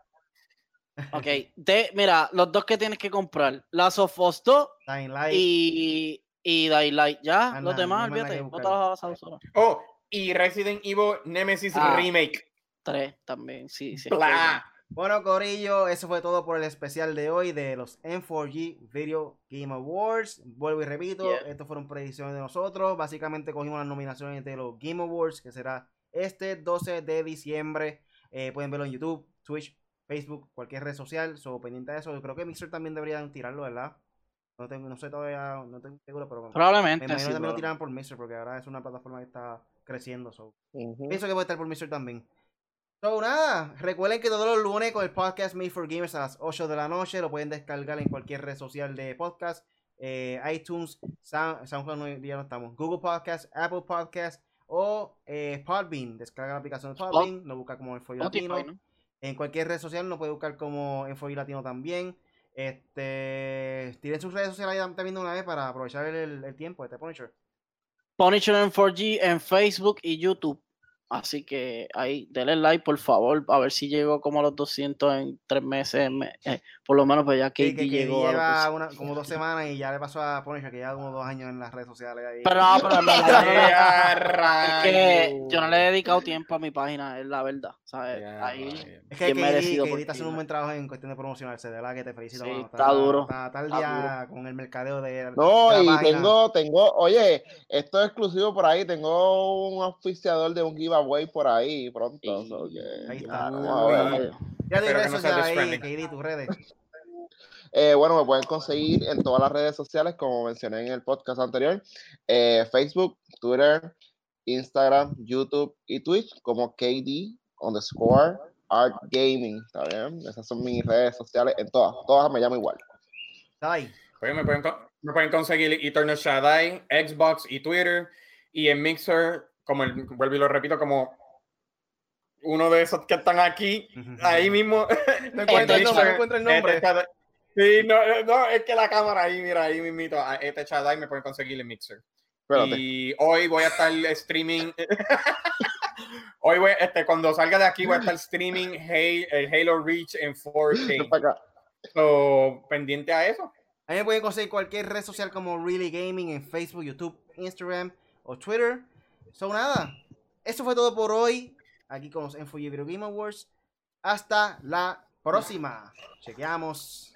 Ok, de, mira, los dos que tienes que comprar: Last of Us 2 Dying Light. y, y Daylight. Ya, Ah, los demás, olvídate. No te vas a usar. Oh, y Resident Evil Nemesis Ah. Remake. Tres también, sí, sí. Bla. Bueno, Corillo, eso fue todo por el especial de hoy de los M4G Video Game Awards. Vuelvo y repito, Yeah. estas fueron predicciones de nosotros. Básicamente cogimos las nominaciones de los Game Awards, que será este 12 de diciembre. Eh, pueden verlo en YouTube, Twitch, Facebook, cualquier red social. So, pendiente de eso. Yo creo que Mixer también deberían tirarlo, ¿verdad? No, tengo, no sé todavía, no tengo seguro, pero me Probablemente. imagino sí, que también lo bro. tirarán por Mixer, porque ahora es una plataforma que está creciendo. So. Pienso que puede estar por Mixer también. So, nada, recuerden que todos los lunes con el podcast Made for Gamers a las 8 de la noche lo pueden descargar en cualquier red social de podcast, eh, iTunes, Sound, SoundCloud, ya no estamos, Google Podcast, Apple Podcast o eh, Podbean. Descarga la aplicación de Podbean, lo busca como Enfoy Spotify, Latino. ¿no? En cualquier red social lo puede buscar como Enfoy Latino también. Este, tienen sus redes sociales también de una vez para aprovechar el, el tiempo. Este Punisher. Punisher en 4G en Facebook y YouTube. Así que ahí, denle like, por favor, a ver si llego como a los 200 en tres meses. me- eh, por lo menos, pues ya que Sí, que, que llegó a lleva 200. una- como dos semanas y ya le pasó a Punisher que lleva como dos años en las redes sociales. Ahí. Pero no, pero en verdad, no, no, no. Ya, Es que yo no le he dedicado tiempo a mi página, es la verdad. ¿sabes? Ahí, es que merecido por está haciendo un buen trabajo en cuestión de promocionarse, de verdad que te felicito. Sí, mano. está duro, Está, está día con el mercadeo de, No, de la y página. tengo, tengo, oye, esto es exclusivo por ahí, tengo un auspiciador de un giveaway por ahí pronto. So que- Ahí está. Ver. Ya redes no ahí, tus. Eh, bueno, me pueden conseguir en todas las redes sociales, como mencioné en el podcast anterior, eh, Facebook, Twitter, Instagram, YouTube y Twitch, como KD underscore Art Gaming, ¿está bien? Esas son mis redes sociales en todas, todas me llamo igual. Dai. Oye, me pueden, me pueden conseguir Eternal Shaddai, Xbox y Twitter. Y en Mixer, como el, vuelvo y lo repito, como uno de esos que están aquí, ahí mismo. No encuentro el nombre, no encuentro el Este nombre. Sí, no, no, es que la cámara ahí, mira, ahí mismito. a Este Shaddai me pueden conseguir en Mixer. Espérate. Y hoy voy a estar streaming. hoy voy, este, cuando salga de aquí, voy a estar streaming Halo, el Halo Reach en Ven 4K. para acá. So, pendiente a eso. A mí me pueden conseguir cualquier red social como Really Gaming en Facebook, YouTube, Instagram o Twitter. So nada, eso fue todo por hoy. Aquí con los Enfoy Video Game Awards. Hasta la próxima. Chequeamos.